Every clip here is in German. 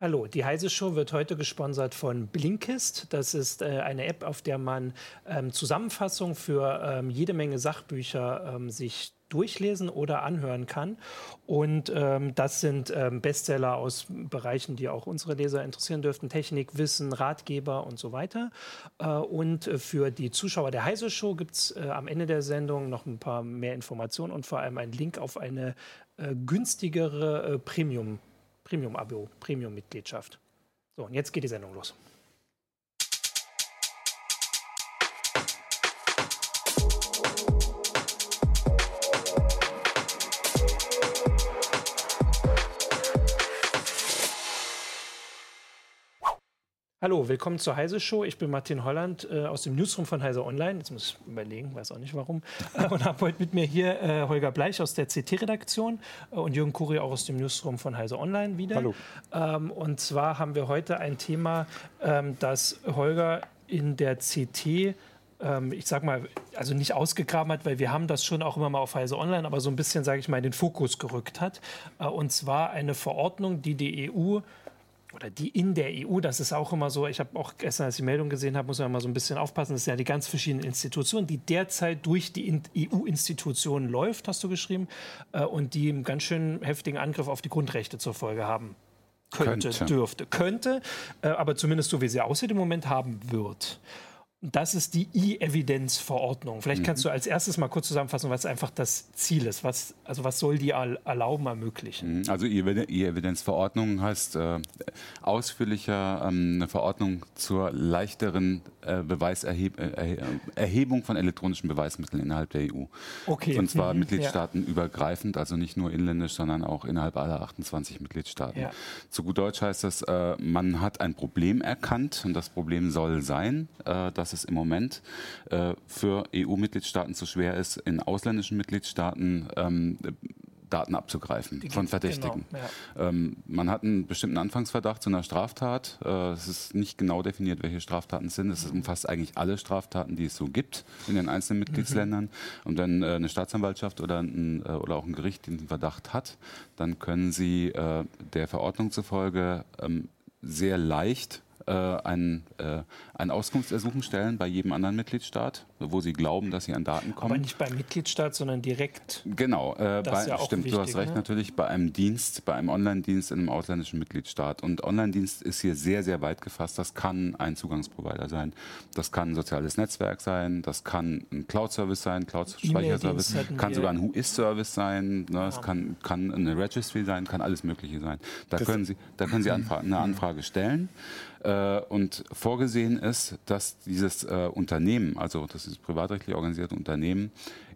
Hallo, die Heise Show wird heute gesponsert von Blinkist. Das ist äh, eine App, auf der man ähm, Zusammenfassungen für ähm, jede Menge Sachbücher ähm, sich durchlesen oder anhören kann. Und ähm, das sind ähm, Bestseller aus Bereichen, die auch unsere Leser interessieren dürften. Technik, Wissen, Ratgeber und so weiter. Äh, und äh, für die Zuschauer der Heise Show gibt es äh, am Ende der Sendung noch ein paar mehr Informationen und vor allem einen Link auf eine äh, günstigere äh, Premium Premium-Abo, Premium-Mitgliedschaft. So, und jetzt geht die Sendung los. Hallo, willkommen zur Heise Show. Ich bin Martin Holland äh, aus dem Newsroom von Heise Online. Jetzt muss ich überlegen, weiß auch nicht warum. Äh, und habe heute mit mir hier äh, Holger Bleich aus der CT-Redaktion äh, und Jürgen Kuri auch aus dem Newsroom von Heise Online wieder. Hallo. Ähm, und zwar haben wir heute ein Thema, ähm, das Holger in der CT ähm, ich sag mal, also nicht ausgegraben hat, weil wir haben das schon auch immer mal auf Heise Online, aber so ein bisschen, sage ich mal, in den Fokus gerückt hat. Äh, und zwar eine Verordnung, die die EU oder die in der EU, das ist auch immer so, ich habe auch gestern, als ich die Meldung gesehen habe, muss man mal so ein bisschen aufpassen, das sind ja die ganz verschiedenen Institutionen, die derzeit durch die EU-Institutionen läuft, hast du geschrieben, äh, und die einen ganz schön heftigen Angriff auf die Grundrechte zur Folge haben. Könnte, könnte. dürfte, könnte, äh, aber zumindest so wie sie aussieht im Moment haben wird. Das ist die E-Evidenz-Verordnung. Vielleicht kannst mhm. du als erstes mal kurz zusammenfassen, was einfach das Ziel ist. Was, also was soll die erlauben, ermöglichen? Mhm. Also E-Evidenz-Verordnung heißt äh, ausführlicher ähm, eine Verordnung zur leichteren äh, Beweiserhebung äh, von elektronischen Beweismitteln innerhalb der EU. Okay. Und zwar mhm. mitgliedstaatenübergreifend, also nicht nur inländisch, sondern auch innerhalb aller 28 Mitgliedstaaten. Ja. Zu gut Deutsch heißt das, äh, man hat ein Problem erkannt und das Problem soll sein, äh, dass dass es im Moment äh, für EU-Mitgliedstaaten zu schwer ist, in ausländischen Mitgliedstaaten ähm, Daten abzugreifen Die, von Verdächtigen. Genau, ja. ähm, man hat einen bestimmten Anfangsverdacht zu einer Straftat. Äh, es ist nicht genau definiert, welche Straftaten es sind. Es umfasst eigentlich alle Straftaten, die es so gibt in den einzelnen Mitgliedsländern. Mhm. Und wenn äh, eine Staatsanwaltschaft oder, ein, äh, oder auch ein Gericht diesen Verdacht hat, dann können sie äh, der Verordnung zufolge ähm, sehr leicht äh, ein, äh, ein Auskunftsersuchen stellen bei jedem anderen Mitgliedstaat, wo sie glauben, dass sie an Daten kommen. Aber nicht beim Mitgliedstaat, sondern direkt. Genau, äh, bei, ja stimmt, wichtig, du hast recht, ne? natürlich bei einem Dienst, bei einem Online-Dienst in einem ausländischen Mitgliedstaat. Und Online-Dienst ist hier sehr, sehr weit gefasst. Das kann ein Zugangsprovider sein, das kann ein soziales Netzwerk sein, das kann ein Cloud-Service sein, Cloud-Speicherservice, kann sogar ein Who-Is-Service sein, ne? es kann, kann eine Registry sein, kann alles Mögliche sein. Da können Sie, da können Sie Anfra eine Anfrage stellen. Äh, und vorgesehen ist, dass dieses äh, Unternehmen, also das ist privatrechtlich organisierte Unternehmen,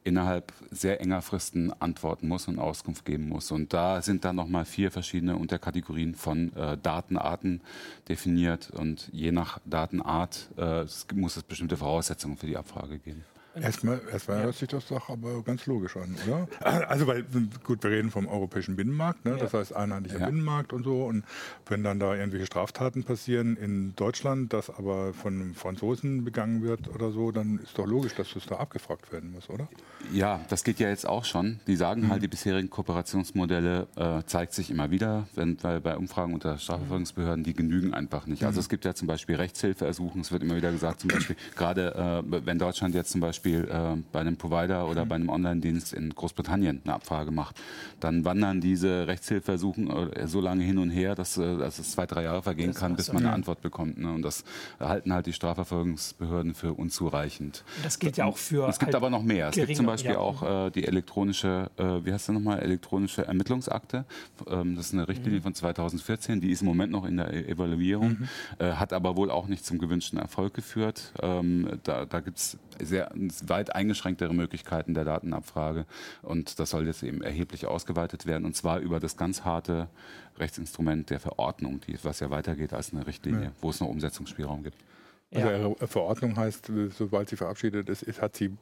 innerhalb sehr enger Fristen antworten muss und Auskunft geben muss. Und da sind dann nochmal vier verschiedene Unterkategorien von äh, Datenarten definiert. Und je nach Datenart äh, muss es bestimmte Voraussetzungen für die Abfrage geben. Erstmal, erstmal ja. hört sich das doch aber ganz logisch an, oder? Also, weil, gut, wir reden vom europäischen Binnenmarkt, ne? Ja. das heißt einheitlicher ja. Binnenmarkt und so. Und wenn dann da irgendwelche Straftaten passieren in Deutschland, das aber von Franzosen begangen wird oder so, dann ist doch logisch, dass das da abgefragt werden muss, oder? Ja, das geht ja jetzt auch schon. Die sagen mhm. halt, die bisherigen Kooperationsmodelle äh, zeigt sich immer wieder, wenn, weil bei Umfragen unter Strafverfolgungsbehörden, die genügen einfach nicht. Also mhm. es gibt ja zum Beispiel Rechtshilfeersuchen, es wird immer wieder gesagt, zum Beispiel, gerade äh, wenn Deutschland jetzt zum Beispiel Beispiel äh, bei einem Provider oder mhm. bei einem Online-Dienst in Großbritannien eine Abfrage macht, dann wandern diese Rechtshilfeersuchen äh, so lange hin und her, dass, äh, dass es zwei, drei Jahre vergehen das kann, bis man eine Antwort bekommt. Ne? Und das halten halt die Strafverfolgungsbehörden für unzureichend. Das gilt ja auch für. Es gibt halt aber noch mehr. Es gibt zum Beispiel ja. auch äh, die elektronische, äh, wie heißt das nochmal, elektronische Ermittlungsakte. Ähm, das ist eine Richtlinie mhm. von 2014, die ist im Moment noch in der e Evaluierung, mhm. äh, hat aber wohl auch nicht zum gewünschten Erfolg geführt. Ähm, da da gibt es sehr weit eingeschränktere Möglichkeiten der Datenabfrage. Und das soll jetzt eben erheblich ausgeweitet werden. Und zwar über das ganz harte Rechtsinstrument der Verordnung, die, was ja weitergeht als eine Richtlinie, ja. wo es noch Umsetzungsspielraum gibt. Also ja. Verordnung heißt, sobald sie verabschiedet ist, hat sie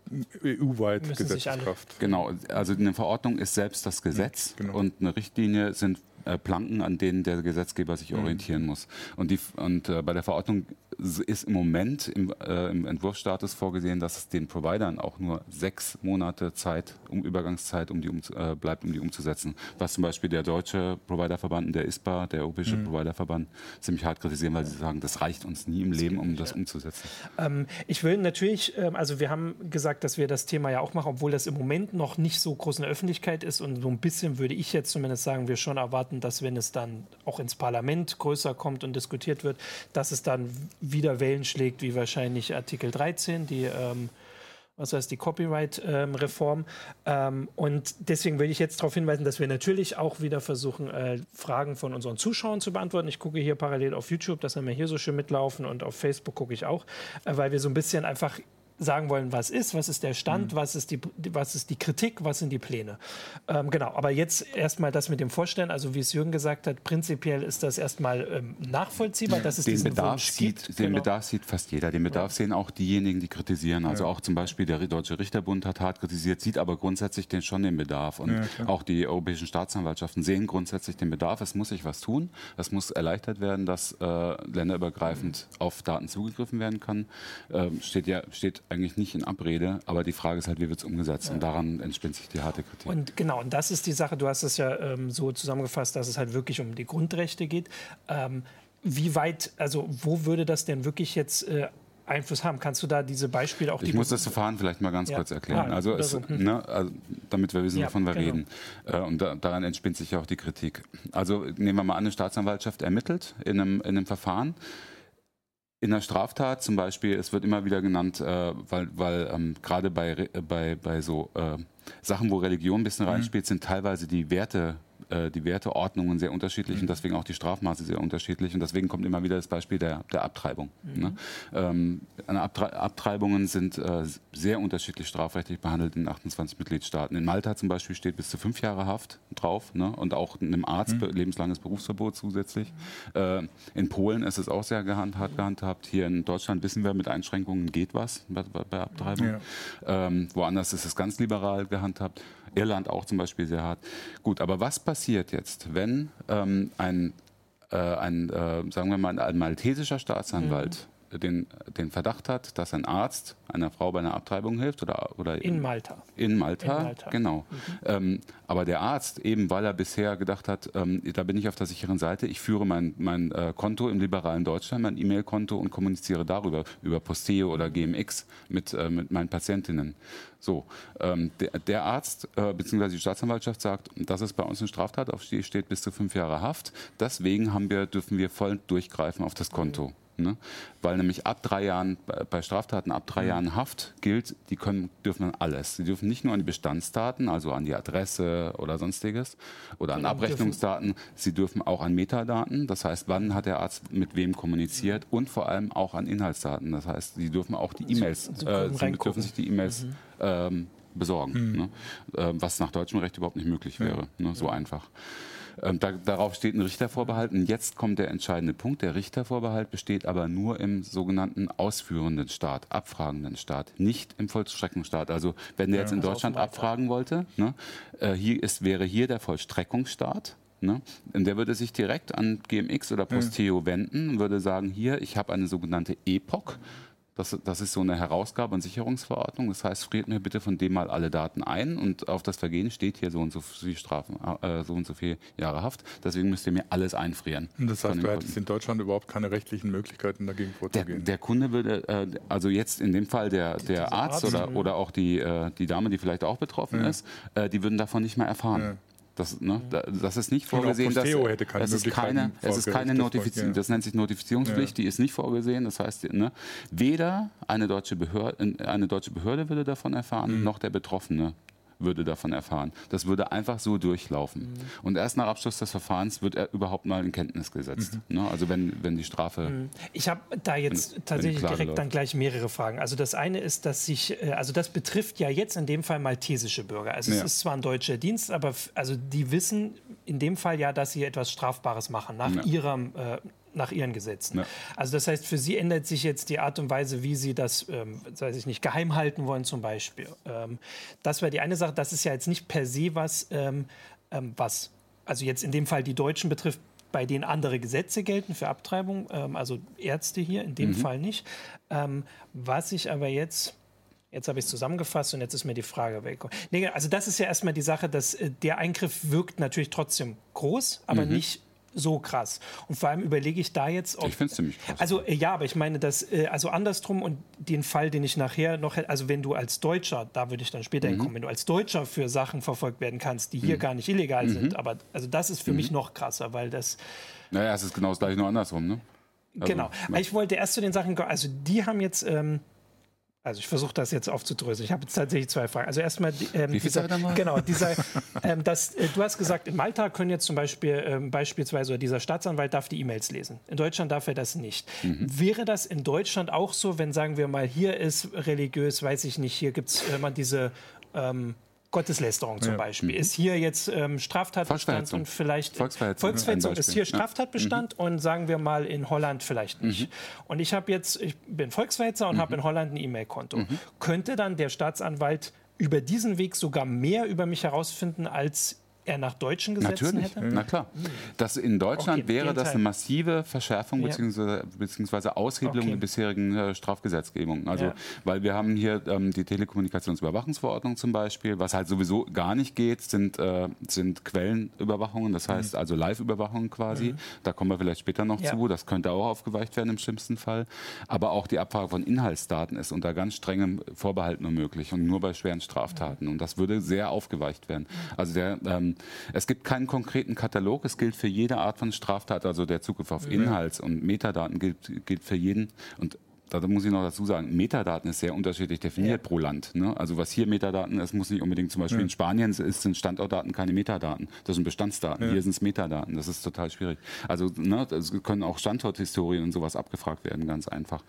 EU-weit Gesetzeskraft. Genau, also eine Verordnung ist selbst das Gesetz ja, genau. und eine Richtlinie sind äh, Planken, an denen der Gesetzgeber sich mhm. orientieren muss. Und, die, und äh, bei der Verordnung ist im Moment im, äh, im, Entwurfsstatus vorgesehen, dass es den Providern auch nur sechs Monate Zeit, um Übergangszeit, um die um, äh, bleibt, um die umzusetzen. Was zum Beispiel der deutsche Providerverband und der ISPA, der Europäische mhm. Providerverband, ziemlich hart kritisieren, weil sie sagen, das reicht uns nie im Leben, um das umzusetzen. Ähm, ich will natürlich, ähm, also wir haben gesagt, dass wir das Thema ja auch machen, obwohl das im Moment noch nicht so groß in der Öffentlichkeit ist und so ein bisschen würde ich jetzt zumindest sagen, wir schon erwarten, dass wenn es dann auch ins Parlament größer kommt und diskutiert wird, dass es dann wieder Wellen schlägt, wie wahrscheinlich Artikel 13, die ähm, was heißt die Copyright-Reform. Ähm, und deswegen will ich jetzt darauf hinweisen, dass wir natürlich auch wieder versuchen, äh, Fragen von unseren Zuschauern zu beantworten. Ich gucke hier parallel auf YouTube, das haben wir hier so schön mitlaufen und auf Facebook gucke ich auch, äh, weil wir so ein bisschen einfach sagen wollen, was ist, was ist der Stand, mhm. was, ist die, was ist die Kritik, was sind die Pläne. Ähm, genau, aber jetzt erstmal das mit dem Vorstellen, also wie es Jürgen gesagt hat, prinzipiell ist das erstmal ähm, nachvollziehbar, ja, dass es den diesen Bedarf Wunsch sieht, gibt. Den genau. Bedarf sieht fast jeder, den Bedarf ja. sehen auch diejenigen, die kritisieren. Also ja. auch zum Beispiel der Deutsche Richterbund hat hart kritisiert, sieht aber grundsätzlich den schon den Bedarf. Und auch die europäischen Staatsanwaltschaften sehen grundsätzlich den Bedarf. Es muss sich was tun. Es muss erleichtert werden, dass äh, länderübergreifend auf Daten zugegriffen werden kann. Ähm, steht ja steht eigentlich nicht in Abrede, aber die Frage ist halt, wie wird es umgesetzt? Ja. Und daran entspinnt sich die harte Kritik. Und genau, und das ist die Sache, du hast es ja ähm, so zusammengefasst, dass es halt wirklich um die Grundrechte geht. Ähm, wie weit, also wo würde das denn wirklich jetzt äh, Einfluss haben. Kannst du da diese Beispiele auch? Ich muss das Verfahren vielleicht mal ganz ja. kurz erklären. Ah, also, es, hm. ne, also, damit wir wissen, ja, wovon wir genau. reden. Äh, und da, daran entspinnt sich ja auch die Kritik. Also nehmen wir mal an, eine Staatsanwaltschaft ermittelt in einem, in einem Verfahren in der Straftat zum Beispiel, es wird immer wieder genannt, äh, weil, weil ähm, gerade bei, bei, bei so äh, Sachen, wo Religion ein bisschen mhm. reinspielt, sind teilweise die Werte äh, die Werteordnungen sehr unterschiedlich mhm. und deswegen auch die Strafmaße sehr unterschiedlich. Und deswegen kommt immer wieder das Beispiel der, der Abtreibung. Mhm. Ne? Ähm, Abtre Abtreibungen sind äh, sehr unterschiedlich strafrechtlich behandelt in 28 Mitgliedstaaten. In Malta zum Beispiel steht bis zu fünf Jahre Haft drauf ne? und auch einem Arzt mhm. lebenslanges Berufsverbot zusätzlich. Äh, in Polen ist es auch sehr gehand, hart gehandhabt. Hier in Deutschland wissen wir, mit Einschränkungen geht was bei, bei Abtreibung. Ja. Ähm, woanders ist es ganz liberal gehandhabt. Irland auch zum Beispiel sehr hart. Gut, aber was passiert jetzt, wenn ähm, ein, äh, ein äh, sagen wir mal, ein maltesischer Staatsanwalt den, den Verdacht hat, dass ein Arzt einer Frau bei einer Abtreibung hilft oder, oder in Malta. In Malta, in Malta. genau. Mhm. Ähm, aber der Arzt, eben weil er bisher gedacht hat, ähm, da bin ich auf der sicheren Seite, ich führe mein, mein äh, Konto im liberalen Deutschland, mein E-Mail-Konto und kommuniziere darüber, über Posteo oder GMX mit, äh, mit meinen Patientinnen. So, ähm, der, der, Arzt äh, bzw. die Staatsanwaltschaft sagt, das ist bei uns eine Straftat, auf die steht bis zu fünf Jahre Haft. Deswegen haben wir, dürfen wir voll durchgreifen auf das Konto. Mhm. Ne? Weil nämlich ab drei Jahren, bei Straftaten ab drei mhm. Jahren Haft gilt, die können, dürfen dann alles. Sie dürfen nicht nur an die Bestandsdaten, also an die Adresse oder sonstiges oder an Abrechnungsdaten, sie dürfen auch an Metadaten, das heißt, wann hat der Arzt mit wem kommuniziert mhm. und vor allem auch an Inhaltsdaten. Das heißt, sie dürfen auch die E-Mails, äh, sie dürfen sich die E-Mails mhm. ähm, besorgen, mhm. ne? äh, was nach deutschem Recht überhaupt nicht möglich wäre. Ja. Ne? So ja. einfach. Ähm, da, darauf steht ein Richtervorbehalt. Und jetzt kommt der entscheidende Punkt. Der Richtervorbehalt besteht aber nur im sogenannten ausführenden Staat, abfragenden Staat, nicht im Vollstreckungsstaat. Also wenn der jetzt in Deutschland abfragen wollte, ne, äh, hier ist, wäre hier der Vollstreckungsstaat. Ne? Und der würde sich direkt an GMX oder Posteo ja. wenden und würde sagen, hier, ich habe eine sogenannte EPOC. Das, das ist so eine Herausgabe- und Sicherungsverordnung. Das heißt, friert mir bitte von dem mal alle Daten ein und auf das Vergehen steht hier so und so viel Strafen, äh, so und so viel Jahre Haft. Deswegen müsst ihr mir alles einfrieren. Und das heißt, du hättest in Deutschland überhaupt keine rechtlichen Möglichkeiten dagegen vorzugehen. Der, der Kunde würde, äh, also jetzt in dem Fall der, der Arzt, Arzt, oder, oder auch die, äh, die Dame, die vielleicht auch betroffen ja. ist, äh, die würden davon nicht mehr erfahren. Ja. Das, ne, das ist nicht vorgesehen, dass hätte keine das ist keine, es ist keine Notifizierung, das nennt sich Notifizierungspflicht, ja. die ist nicht vorgesehen. Das heißt, ne, weder eine deutsche Behörde, eine deutsche Behörde würde davon erfahren, mhm. noch der Betroffene würde davon erfahren. Das würde einfach so durchlaufen. Mhm. Und erst nach Abschluss des Verfahrens wird er überhaupt mal in Kenntnis gesetzt. Mhm. Ne? Also wenn, wenn die Strafe. Mhm. Ich habe da jetzt wenn, tatsächlich wenn direkt läuft. dann gleich mehrere Fragen. Also das eine ist, dass sich, äh, also das betrifft ja jetzt in dem Fall maltesische Bürger. Also ja. es ist zwar ein deutscher Dienst, aber also die wissen in dem Fall ja, dass sie etwas Strafbares machen nach ja. ihrem äh, nach ihren Gesetzen. Ja. Also das heißt, für Sie ändert sich jetzt die Art und Weise, wie Sie das, ähm, weiß ich nicht, geheim halten wollen zum Beispiel. Ähm, das wäre die eine Sache. Das ist ja jetzt nicht per se was, ähm, ähm, was, also jetzt in dem Fall die Deutschen betrifft, bei denen andere Gesetze gelten für Abtreibung, ähm, also Ärzte hier in dem mhm. Fall nicht. Ähm, was ich aber jetzt Jetzt habe ich es zusammengefasst und jetzt ist mir die Frage weg. Nee, also das ist ja erstmal die Sache, dass äh, der Eingriff wirkt natürlich trotzdem groß, aber mhm. nicht so krass. Und vor allem überlege ich da jetzt, ob. Ich finde es ziemlich krass. Also, äh, ja, aber ich meine, dass, äh, also andersrum und den Fall, den ich nachher noch, also wenn du als Deutscher, da würde ich dann später mhm. hinkommen, wenn du als Deutscher für Sachen verfolgt werden kannst, die hier mhm. gar nicht illegal mhm. sind, aber also das ist für mich mhm. noch krasser, weil das. Naja, es ist genau das gleiche, nur andersrum, ne? Also, genau. Ich wollte erst zu den Sachen, also die haben jetzt. Ähm, also ich versuche das jetzt aufzudröseln. Ich habe jetzt tatsächlich zwei Fragen. Also erstmal ähm, Wie dieser, genau dieser, ähm, das, äh, du hast gesagt, in Malta können jetzt zum Beispiel ähm, beispielsweise dieser Staatsanwalt darf die E-Mails lesen. In Deutschland darf er das nicht. Mhm. Wäre das in Deutschland auch so, wenn sagen wir mal hier ist religiös, weiß ich nicht, hier gibt es immer diese ähm, Gotteslästerung zum ja. Beispiel. Mhm. Ist hier jetzt ähm, Straftatbestand und vielleicht Volksverhetzung, Volksverhetzung ist hier Straftatbestand mhm. und sagen wir mal in Holland vielleicht nicht. Mhm. Und ich habe jetzt, ich bin Volksverhetzer und habe mhm. in Holland ein E-Mail-Konto. Mhm. Könnte dann der Staatsanwalt über diesen Weg sogar mehr über mich herausfinden als er nach deutschen Gesetzen Natürlich, hätte? na klar. Das in Deutschland okay, wäre das eine massive Verschärfung ja. beziehungsweise Aushebelung okay. der bisherigen äh, Strafgesetzgebung. Also, ja. weil wir haben hier ähm, die Telekommunikationsüberwachungsverordnung zum Beispiel. Was halt sowieso gar nicht geht, sind, äh, sind Quellenüberwachungen, das heißt mhm. also Live-Überwachungen quasi. Mhm. Da kommen wir vielleicht später noch ja. zu. Das könnte auch aufgeweicht werden im schlimmsten Fall. Aber auch die Abfrage von Inhaltsdaten ist unter ganz strengem Vorbehalt nur möglich und nur bei schweren Straftaten. Und das würde sehr aufgeweicht werden. Also der ähm, es gibt keinen konkreten Katalog. Es gilt für jede Art von Straftat, also der Zugriff auf Inhalts- und Metadaten gilt, gilt für jeden. Und da muss ich noch dazu sagen, Metadaten ist sehr unterschiedlich definiert ja. pro Land. Ne? Also was hier Metadaten ist, muss nicht unbedingt zum Beispiel ja. in Spanien ist, sind Standortdaten keine Metadaten. Das sind Bestandsdaten. Ja. Hier sind es Metadaten. Das ist total schwierig. Also ne, es können auch Standorthistorien und sowas abgefragt werden, ganz einfach.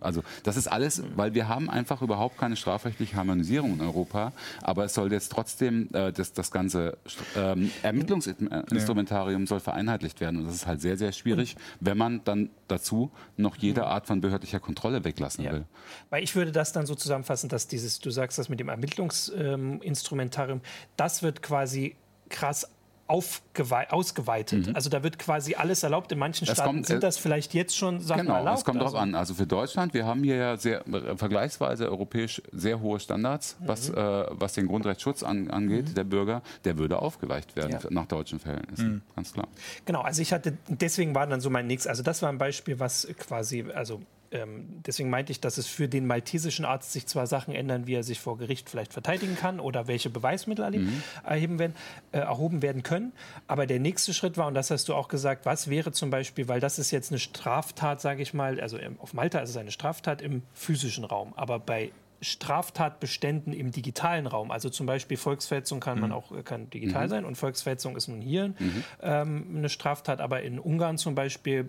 Also das ist alles, weil wir haben einfach überhaupt keine strafrechtliche Harmonisierung in Europa. Aber es soll jetzt trotzdem, äh, das, das ganze ähm, Ermittlungsinstrumentarium soll vereinheitlicht werden. Und das ist halt sehr, sehr schwierig, wenn man dann dazu noch jede Art von behördlicher Kontrolle Kontrolle weglassen ja. will. Weil ich würde das dann so zusammenfassen, dass dieses, du sagst das mit dem Ermittlungsinstrumentarium, das wird quasi krass ausgeweitet. Mhm. Also da wird quasi alles erlaubt. In manchen Staaten kommt, sind das vielleicht jetzt schon Sachen genau, erlaubt. Es kommt also. darauf an. Also für Deutschland, wir haben hier ja sehr äh, vergleichsweise europäisch sehr hohe Standards, mhm. was, äh, was den Grundrechtsschutz an, angeht, mhm. der Bürger, der würde aufgeweicht werden ja. nach deutschen Verhältnissen. Mhm. Ganz klar. Genau, also ich hatte, deswegen war dann so mein nächstes, also das war ein Beispiel, was quasi, also ähm, deswegen meinte ich, dass es für den maltesischen Arzt sich zwar Sachen ändern, wie er sich vor Gericht vielleicht verteidigen kann oder welche Beweismittel mhm. erheben werden, äh, erhoben werden können. Aber der nächste Schritt war, und das hast du auch gesagt, was wäre zum Beispiel, weil das ist jetzt eine Straftat, sage ich mal, also auf Malta ist es eine Straftat im physischen Raum, aber bei Straftatbeständen im digitalen Raum. Also zum Beispiel Volksverhetzung kann man mhm. auch kann digital mhm. sein und Volksverhetzung ist nun hier mhm. ähm, eine Straftat. Aber in Ungarn zum Beispiel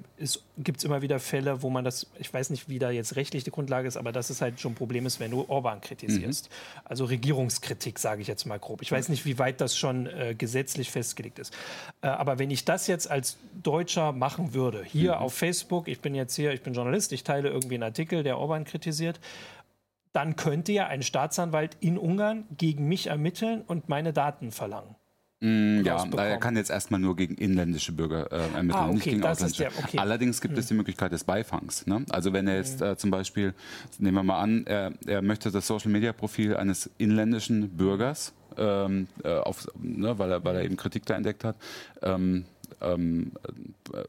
gibt es immer wieder Fälle, wo man das, ich weiß nicht, wie da jetzt rechtlich die Grundlage ist, aber dass es halt schon ein Problem ist, wenn du Orban kritisierst. Mhm. Also Regierungskritik, sage ich jetzt mal grob. Ich weiß nicht, wie weit das schon äh, gesetzlich festgelegt ist. Äh, aber wenn ich das jetzt als Deutscher machen würde, hier mhm. auf Facebook, ich bin jetzt hier, ich bin Journalist, ich teile irgendwie einen Artikel, der Orban kritisiert, dann könnte ja ein Staatsanwalt in Ungarn gegen mich ermitteln und meine Daten verlangen. Mm, ja, er kann jetzt erstmal nur gegen inländische Bürger äh, ermitteln, ah, okay, nicht gegen ausländische. Der, okay. Allerdings gibt hm. es die Möglichkeit des Beifangs. Ne? Also wenn er jetzt hm. äh, zum Beispiel, nehmen wir mal an, er, er möchte das Social-Media-Profil eines inländischen Bürgers, ähm, äh, auf, ne, weil, er, weil er eben Kritik da entdeckt hat, ähm, ähm,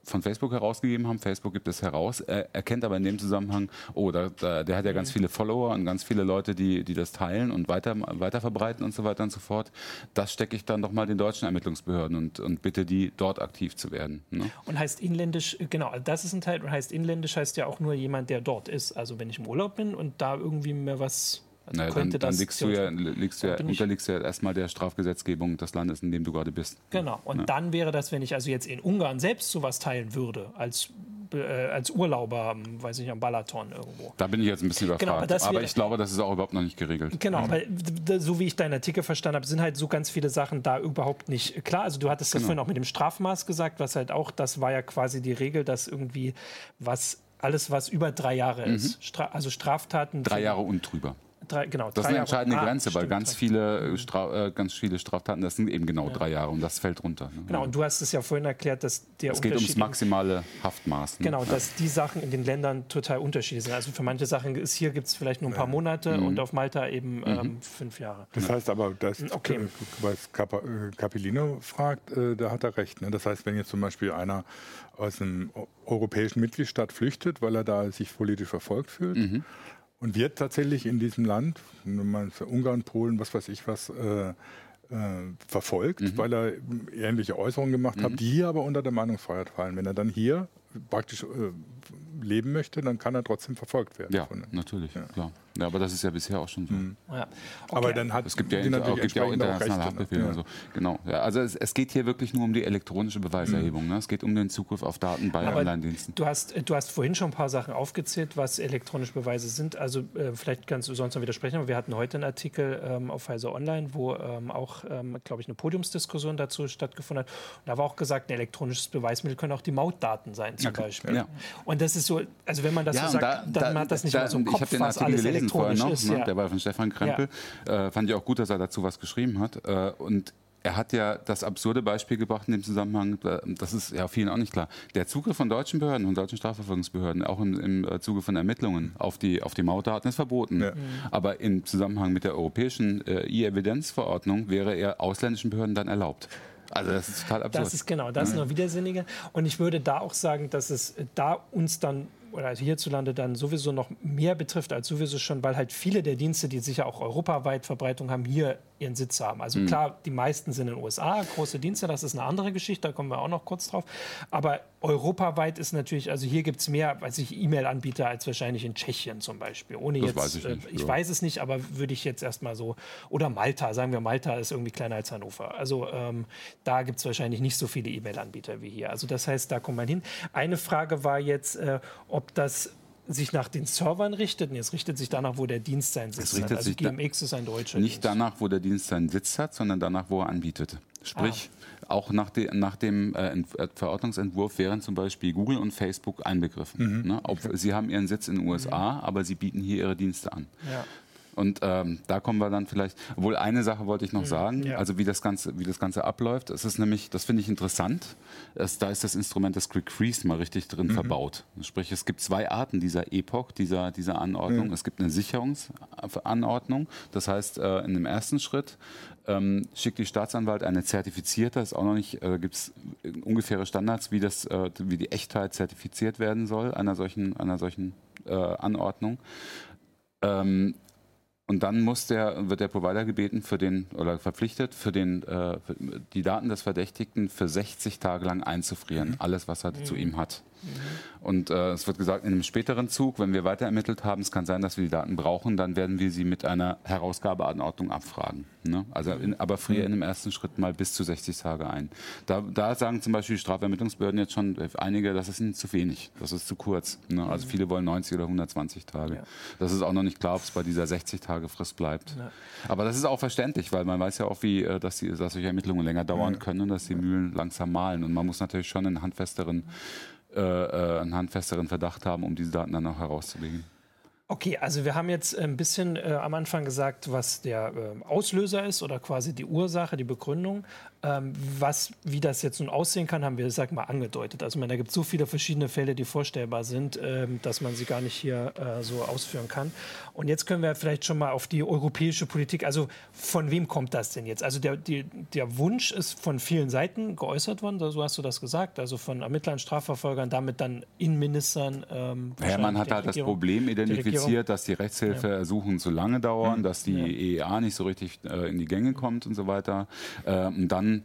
von Facebook herausgegeben haben. Facebook gibt es heraus, er erkennt aber in dem Zusammenhang, oh, da, da, der hat ja ganz viele Follower und ganz viele Leute, die, die das teilen und weiter, weiter verbreiten und so weiter und so fort. Das stecke ich dann doch mal den deutschen Ermittlungsbehörden und, und bitte die, dort aktiv zu werden. Ne? Und heißt inländisch, genau, das ist ein Teil, und heißt inländisch heißt ja auch nur jemand, der dort ist. Also wenn ich im Urlaub bin und da irgendwie mir was also naja, dann, dann liegst du ja, liegst du ja, unterliegst ja erstmal der Strafgesetzgebung des Landes, in dem du gerade bist. Genau. Und ja. dann wäre das, wenn ich also jetzt in Ungarn selbst sowas teilen würde, als äh, als Urlauber, weiß ich, am Balaton irgendwo. Da bin ich jetzt ein bisschen überfragt. Genau, aber, aber ich glaube, das ist auch überhaupt noch nicht geregelt. Genau, mhm. so wie ich deinen Artikel verstanden habe, sind halt so ganz viele Sachen da überhaupt nicht klar. Also du hattest das genau. vorhin auch mit dem Strafmaß gesagt, was halt auch, das war ja quasi die Regel, dass irgendwie was alles, was über drei Jahre mhm. ist, Stra also Straftaten. Drei Jahre und drüber drei, genau. Das ist eine entscheidende Jahre. Grenze, ah, weil ganz viele, Stra äh, ganz viele Straftaten, das sind eben genau ja. drei Jahre und das fällt runter. Ne? Genau, und du hast es ja vorhin erklärt, dass der Es geht ums maximale Haftmaß. Ne? Genau, ja. dass die Sachen in den Ländern total unterschiedlich sind. Also für manche Sachen ist hier gibt es vielleicht nur ein paar Monate mhm. und auf Malta eben mhm. ähm, fünf Jahre. Das heißt aber, dass, okay. was Capellino fragt, äh, da hat er recht. Ne? Das heißt, wenn jetzt zum Beispiel einer aus einem europäischen Mitgliedstaat flüchtet, weil er da sich politisch verfolgt fühlt, mhm und wird tatsächlich in diesem Land, wenn man für Ungarn, Polen, was weiß ich was, äh, äh, verfolgt, mhm. weil er ähnliche Äußerungen gemacht mhm. hat, die hier aber unter der Meinungsfreiheit fallen. Wenn er dann hier praktisch äh, leben möchte, dann kann er trotzdem verfolgt werden. Ja, natürlich, ja. klar. Ja, aber das ist ja bisher auch schon so. Mhm. Ja. Okay. Aber dann hat es gibt ja, inter, gibt ja auch internationale Haftbefehle ja. und so. Genau. Ja, also es, es, geht hier wirklich nur um die elektronische Beweiserhebung. Mhm. Ne? Es geht um den Zugriff auf Daten bei Online-Diensten. Du hast, du hast vorhin schon ein paar Sachen aufgezählt, was elektronische Beweise sind. Also äh, vielleicht kannst du sonst noch widersprechen, aber wir hatten heute einen Artikel ähm, auf Pfizer Online, wo ähm, auch, ähm, glaube ich, eine Podiumsdiskussion dazu stattgefunden hat. Und da war auch gesagt, ein elektronisches Beweismittel können auch die Mautdaten sein zum okay. Beispiel. Ja. Und das ist so, also wenn man das so sagt, da, dann da, hat das nicht da, mehr so im Kopf, was alles elektronisch noch, ist. Ne? ja. der war von Stefan Krempel. Ja. Äh, fand ich auch gut, dass er dazu was geschrieben hat. Äh, und er hat ja das absurde Beispiel gebracht in dem Zusammenhang, das ist ja vielen auch nicht klar. Der Zugriff von deutschen Behörden und deutschen Strafverfolgungsbehörden, auch im, im äh, Zuge von Ermittlungen auf die, auf die Mautdaten, ist verboten. Ja. Mhm. Aber im Zusammenhang mit der europäischen äh, E-Evidenz-Verordnung wäre er ausländischen Behörden dann erlaubt. Also das ist total absurd. Das ist genau, das ist noch widersinniger. Und ich würde da auch sagen, dass es da uns dann oder also hierzulande dann sowieso noch mehr betrifft als sowieso schon, weil halt viele der Dienste, die sicher auch europaweit Verbreitung haben, hier ihren Sitz haben. Also mhm. klar, die meisten sind in den USA, große Dienste, das ist eine andere Geschichte, da kommen wir auch noch kurz drauf. Aber europaweit ist natürlich, also hier gibt es mehr, weiß ich, E-Mail-Anbieter als wahrscheinlich in Tschechien zum Beispiel. Ohne das jetzt, weiß ich, nicht, äh, ich ja. weiß es nicht, aber würde ich jetzt erstmal so, oder Malta, sagen wir, Malta ist irgendwie kleiner als Hannover. Also ähm, da gibt es wahrscheinlich nicht so viele E-Mail-Anbieter wie hier. Also das heißt, da kommt man hin. Eine Frage war jetzt, äh, ob das sich nach den Servern richtet. Und es richtet sich danach, wo der Dienst seinen Sitz hat. Also GMX ist ein deutscher Nicht Dienst. danach, wo der Dienst seinen Sitz hat, sondern danach, wo er anbietet. Sprich, ah. auch nach, de, nach dem äh, äh Verordnungsentwurf wären zum Beispiel Google und Facebook einbegriffen. Mhm. Ne? Ob, sie haben ihren Sitz in den USA, mhm. aber sie bieten hier ihre Dienste an. Ja. Und ähm, da kommen wir dann vielleicht, obwohl eine Sache wollte ich noch mhm, sagen, ja. also wie das Ganze, wie das Ganze abläuft. Es ist nämlich, das finde ich interessant, es, da ist das Instrument des Quick Freeze mal richtig drin mhm. verbaut. Sprich, es gibt zwei Arten dieser Epoch, dieser, dieser Anordnung. Mhm. Es gibt eine Sicherungsanordnung, das heißt, äh, in dem ersten Schritt ähm, schickt die Staatsanwalt eine zertifizierte, ist auch noch nicht, äh, gibt es ungefähre Standards, wie, das, äh, wie die Echtheit zertifiziert werden soll, einer solchen, einer solchen äh, Anordnung. Ähm, und dann muss der, wird der Provider gebeten für den oder verpflichtet, für, den, äh, für die Daten des Verdächtigten für 60 Tage lang einzufrieren. Mhm. Alles, was er mhm. zu ihm hat. Mhm. Und äh, es wird gesagt, in einem späteren Zug, wenn wir weiter ermittelt haben, es kann sein, dass wir die Daten brauchen, dann werden wir sie mit einer Herausgabeanordnung abfragen. Ne? Also in, aber friere in dem ersten Schritt mal bis zu 60 Tage ein. Da, da sagen zum Beispiel die Strafermittlungsbehörden jetzt schon, äh, einige, das ist ihnen zu wenig, das ist zu kurz. Ne? Also viele wollen 90 oder 120 Tage. Ja. Das ist auch noch nicht klar, ob es bei dieser 60-Tage-Frist bleibt. Ja. Aber das ist auch verständlich, weil man weiß ja auch, wie, äh, dass, die, dass solche Ermittlungen länger dauern können und dass die Mühlen langsam malen. Und man muss natürlich schon einen handfesteren äh, äh, einen handfesteren Verdacht haben, um diese Daten dann auch herauszulegen. Okay, also wir haben jetzt ein bisschen äh, am Anfang gesagt, was der äh, Auslöser ist oder quasi die Ursache, die Begründung. Ähm, was, wie das jetzt nun aussehen kann, haben wir, sag mal, angedeutet. Also, man, da gibt es so viele verschiedene Fälle, die vorstellbar sind, ähm, dass man sie gar nicht hier äh, so ausführen kann. Und jetzt können wir vielleicht schon mal auf die europäische Politik, also von wem kommt das denn jetzt? Also, der, die, der Wunsch ist von vielen Seiten geäußert worden, so hast du das gesagt, also von Ermittlern, Strafverfolgern, damit dann Innenministern. Ähm, man hat halt das Problem identifiziert, dass die Rechtshilfeersuchen ja. zu lange dauern, dass die. EEA nicht so richtig äh, in die Gänge kommt und so weiter. Äh, und dann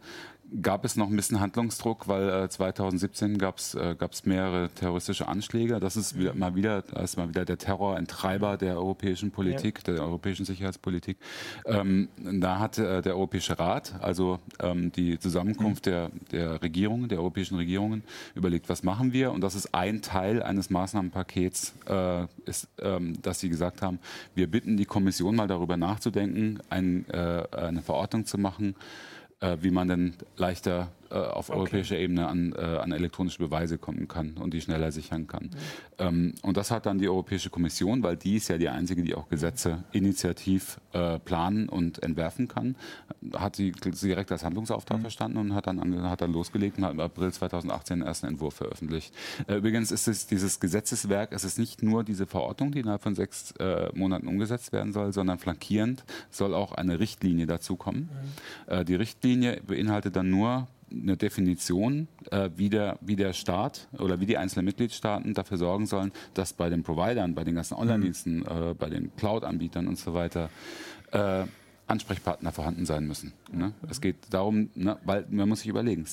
gab es noch ein bisschen Handlungsdruck, weil äh, 2017 gab es äh, mehrere terroristische Anschläge. Das ist wieder, mal wieder, ist mal wieder der Terror ein Treiber der europäischen Politik, ja. der europäischen Sicherheitspolitik. Ähm, da hat äh, der Europäische Rat, also ähm, die Zusammenkunft mhm. der, der Regierungen, der europäischen Regierungen, überlegt, was machen wir? Und das ist ein Teil eines Maßnahmenpakets, äh, ist, ähm, dass sie gesagt haben, wir bitten die Kommission mal darüber nachzudenken, ein, äh, eine Verordnung zu machen, äh, wie man denn leichter auf okay. europäischer Ebene an, äh, an elektronische Beweise kommen kann und die schneller sichern kann. Mhm. Ähm, und das hat dann die Europäische Kommission, weil die ist ja die einzige, die auch Gesetze initiativ äh, planen und entwerfen kann, hat sie direkt als Handlungsauftrag mhm. verstanden und hat dann, hat dann losgelegt und hat im April 2018 den ersten Entwurf veröffentlicht. Äh, übrigens ist es dieses Gesetzeswerk, es ist nicht nur diese Verordnung, die innerhalb von sechs äh, Monaten umgesetzt werden soll, sondern flankierend soll auch eine Richtlinie dazu kommen. Mhm. Äh, die Richtlinie beinhaltet dann nur eine Definition, äh, wie, der, wie der Staat oder wie die einzelnen Mitgliedstaaten dafür sorgen sollen, dass bei den Providern, bei den ganzen Online-Diensten, mhm. äh, bei den Cloud-Anbietern und so weiter äh, Ansprechpartner vorhanden sein müssen. Ne? Es geht darum, ne, weil man muss sich überlegen,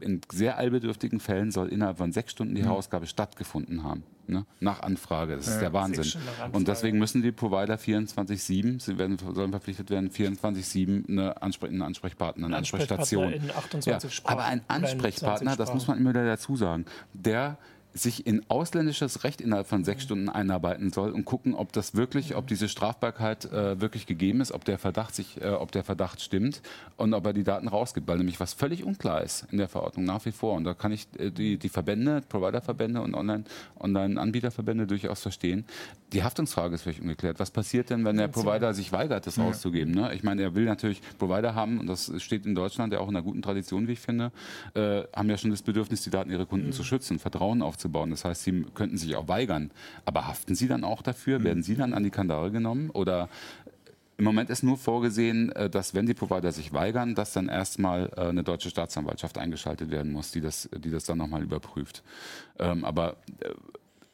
in sehr allbedürftigen Fällen soll innerhalb von sechs Stunden die mhm. Herausgabe stattgefunden haben. Ne? Nach Anfrage. Das ist ja, der Wahnsinn. Und deswegen müssen die Provider 24-7, sie werden, sollen verpflichtet werden, 24-7 eine, Anspre eine Ansprechpartner, eine Ansprechstation. In 28 ja, aber ein Ansprechpartner, das muss man immer wieder dazu sagen, der sich in ausländisches Recht innerhalb von sechs Stunden einarbeiten soll und gucken, ob das wirklich, ob diese Strafbarkeit äh, wirklich gegeben ist, ob der Verdacht sich, äh, ob der Verdacht stimmt und ob er die Daten rausgibt, weil nämlich was völlig unklar ist in der Verordnung nach wie vor. Und da kann ich äh, die, die Verbände, Providerverbände und Online-Anbieterverbände Online durchaus verstehen. Die Haftungsfrage ist völlig ungeklärt. Was passiert denn, wenn der Provider sich weigert, das ja. rauszugeben? Ne? Ich meine, er will natürlich Provider haben und das steht in Deutschland ja auch in einer guten Tradition, wie ich finde, äh, haben ja schon das Bedürfnis, die Daten ihrer Kunden mhm. zu schützen, Vertrauen aufzubauen aufzubauen. Das heißt, sie könnten sich auch weigern. Aber haften sie dann auch dafür? Werden sie dann an die Kandare genommen? Oder im Moment ist nur vorgesehen, äh, dass wenn die Provider sich weigern, dass dann erstmal äh, eine deutsche Staatsanwaltschaft eingeschaltet werden muss, die das, die das dann nochmal überprüft. Ähm, aber äh,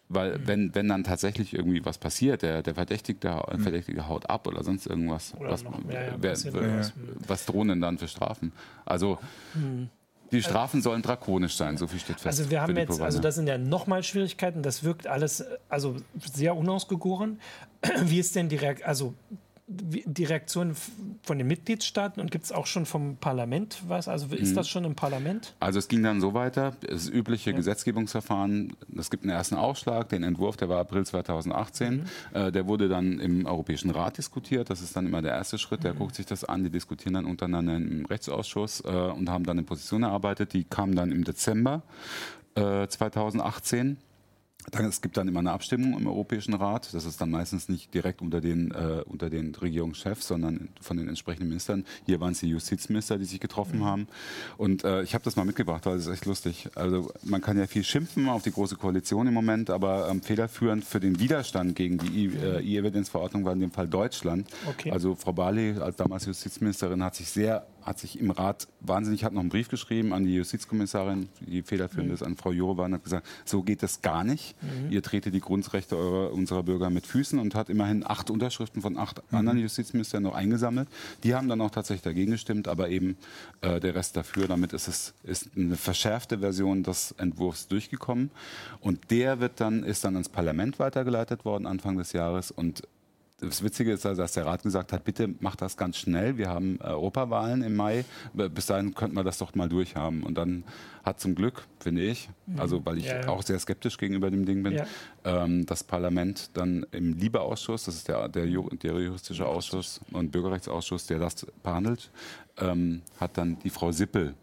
weil mhm. wenn, wenn dann tatsächlich irgendwie was passiert, der, der Verdächtige, mhm. Verdächtige haut ab oder sonst irgendwas, oder was, mehr, ja, wer, was drohen denn dann für Strafen? Also mhm. Die also Strafen also, sollen drakonisch sein, so viel steht fest. Also wir haben jetzt, also das sind ja nochmal Schwierigkeiten, das wirkt alles also sehr unausgegoren. Wie ist denn die Reaktion, also die Reaktion von den Mitgliedstaaten und gibt es auch schon vom Parlament was? Also ist mhm. das schon im Parlament? Also es ging dann so weiter, das übliche ja. Gesetzgebungsverfahren, es gibt einen ersten Aufschlag, den Entwurf, der war April 2018, mhm. äh, der wurde dann im Europäischen Rat diskutiert, das ist dann immer der erste Schritt, der mhm. guckt sich das an, die diskutieren dann untereinander im Rechtsausschuss äh, und haben dann eine Position erarbeitet, die kam dann im Dezember äh, 2018. Es gibt dann immer eine Abstimmung im Europäischen Rat. Das ist dann meistens nicht direkt unter den, äh, unter den Regierungschefs, sondern von den entsprechenden Ministern. Hier waren es die Justizminister, die sich getroffen mhm. haben. Und äh, ich habe das mal mitgebracht, weil es ist echt lustig. Also man kann ja viel schimpfen auf die Große Koalition im Moment, aber ähm, federführend für den Widerstand gegen die äh, E-Evidence-Verordnung war in dem Fall Deutschland. Okay. Also Frau Barley als damals Justizministerin hat sich sehr hat sich im Rat wahnsinnig, hat noch einen Brief geschrieben an die Justizkommissarin, die federführend mhm. ist, an Frau Jourova und hat gesagt, so geht das gar nicht. Mhm. Ihr tretet die Grundrechte eurer, unserer Bürger mit Füßen und hat immerhin acht Unterschriften von acht mhm. anderen Justizministern noch eingesammelt. Die haben dann auch tatsächlich dagegen gestimmt, aber eben äh, der Rest dafür. Damit ist es ist eine verschärfte Version des Entwurfs durchgekommen. Und der wird dann, ist dann ans Parlament weitergeleitet worden Anfang des Jahres und das Witzige ist, also, dass der Rat gesagt hat, bitte macht das ganz schnell. Wir haben Europawahlen im Mai. Bis dahin könnten wir das doch mal durchhaben. Und dann hat zum Glück, finde ich, mhm. also weil ich ja, ja. auch sehr skeptisch gegenüber dem Ding bin, ja. ähm, das Parlament dann im Liebeausschuss, das ist der, der, der juristische Ausschuss und Bürgerrechtsausschuss, der das behandelt, ähm, hat dann die Frau Sippel,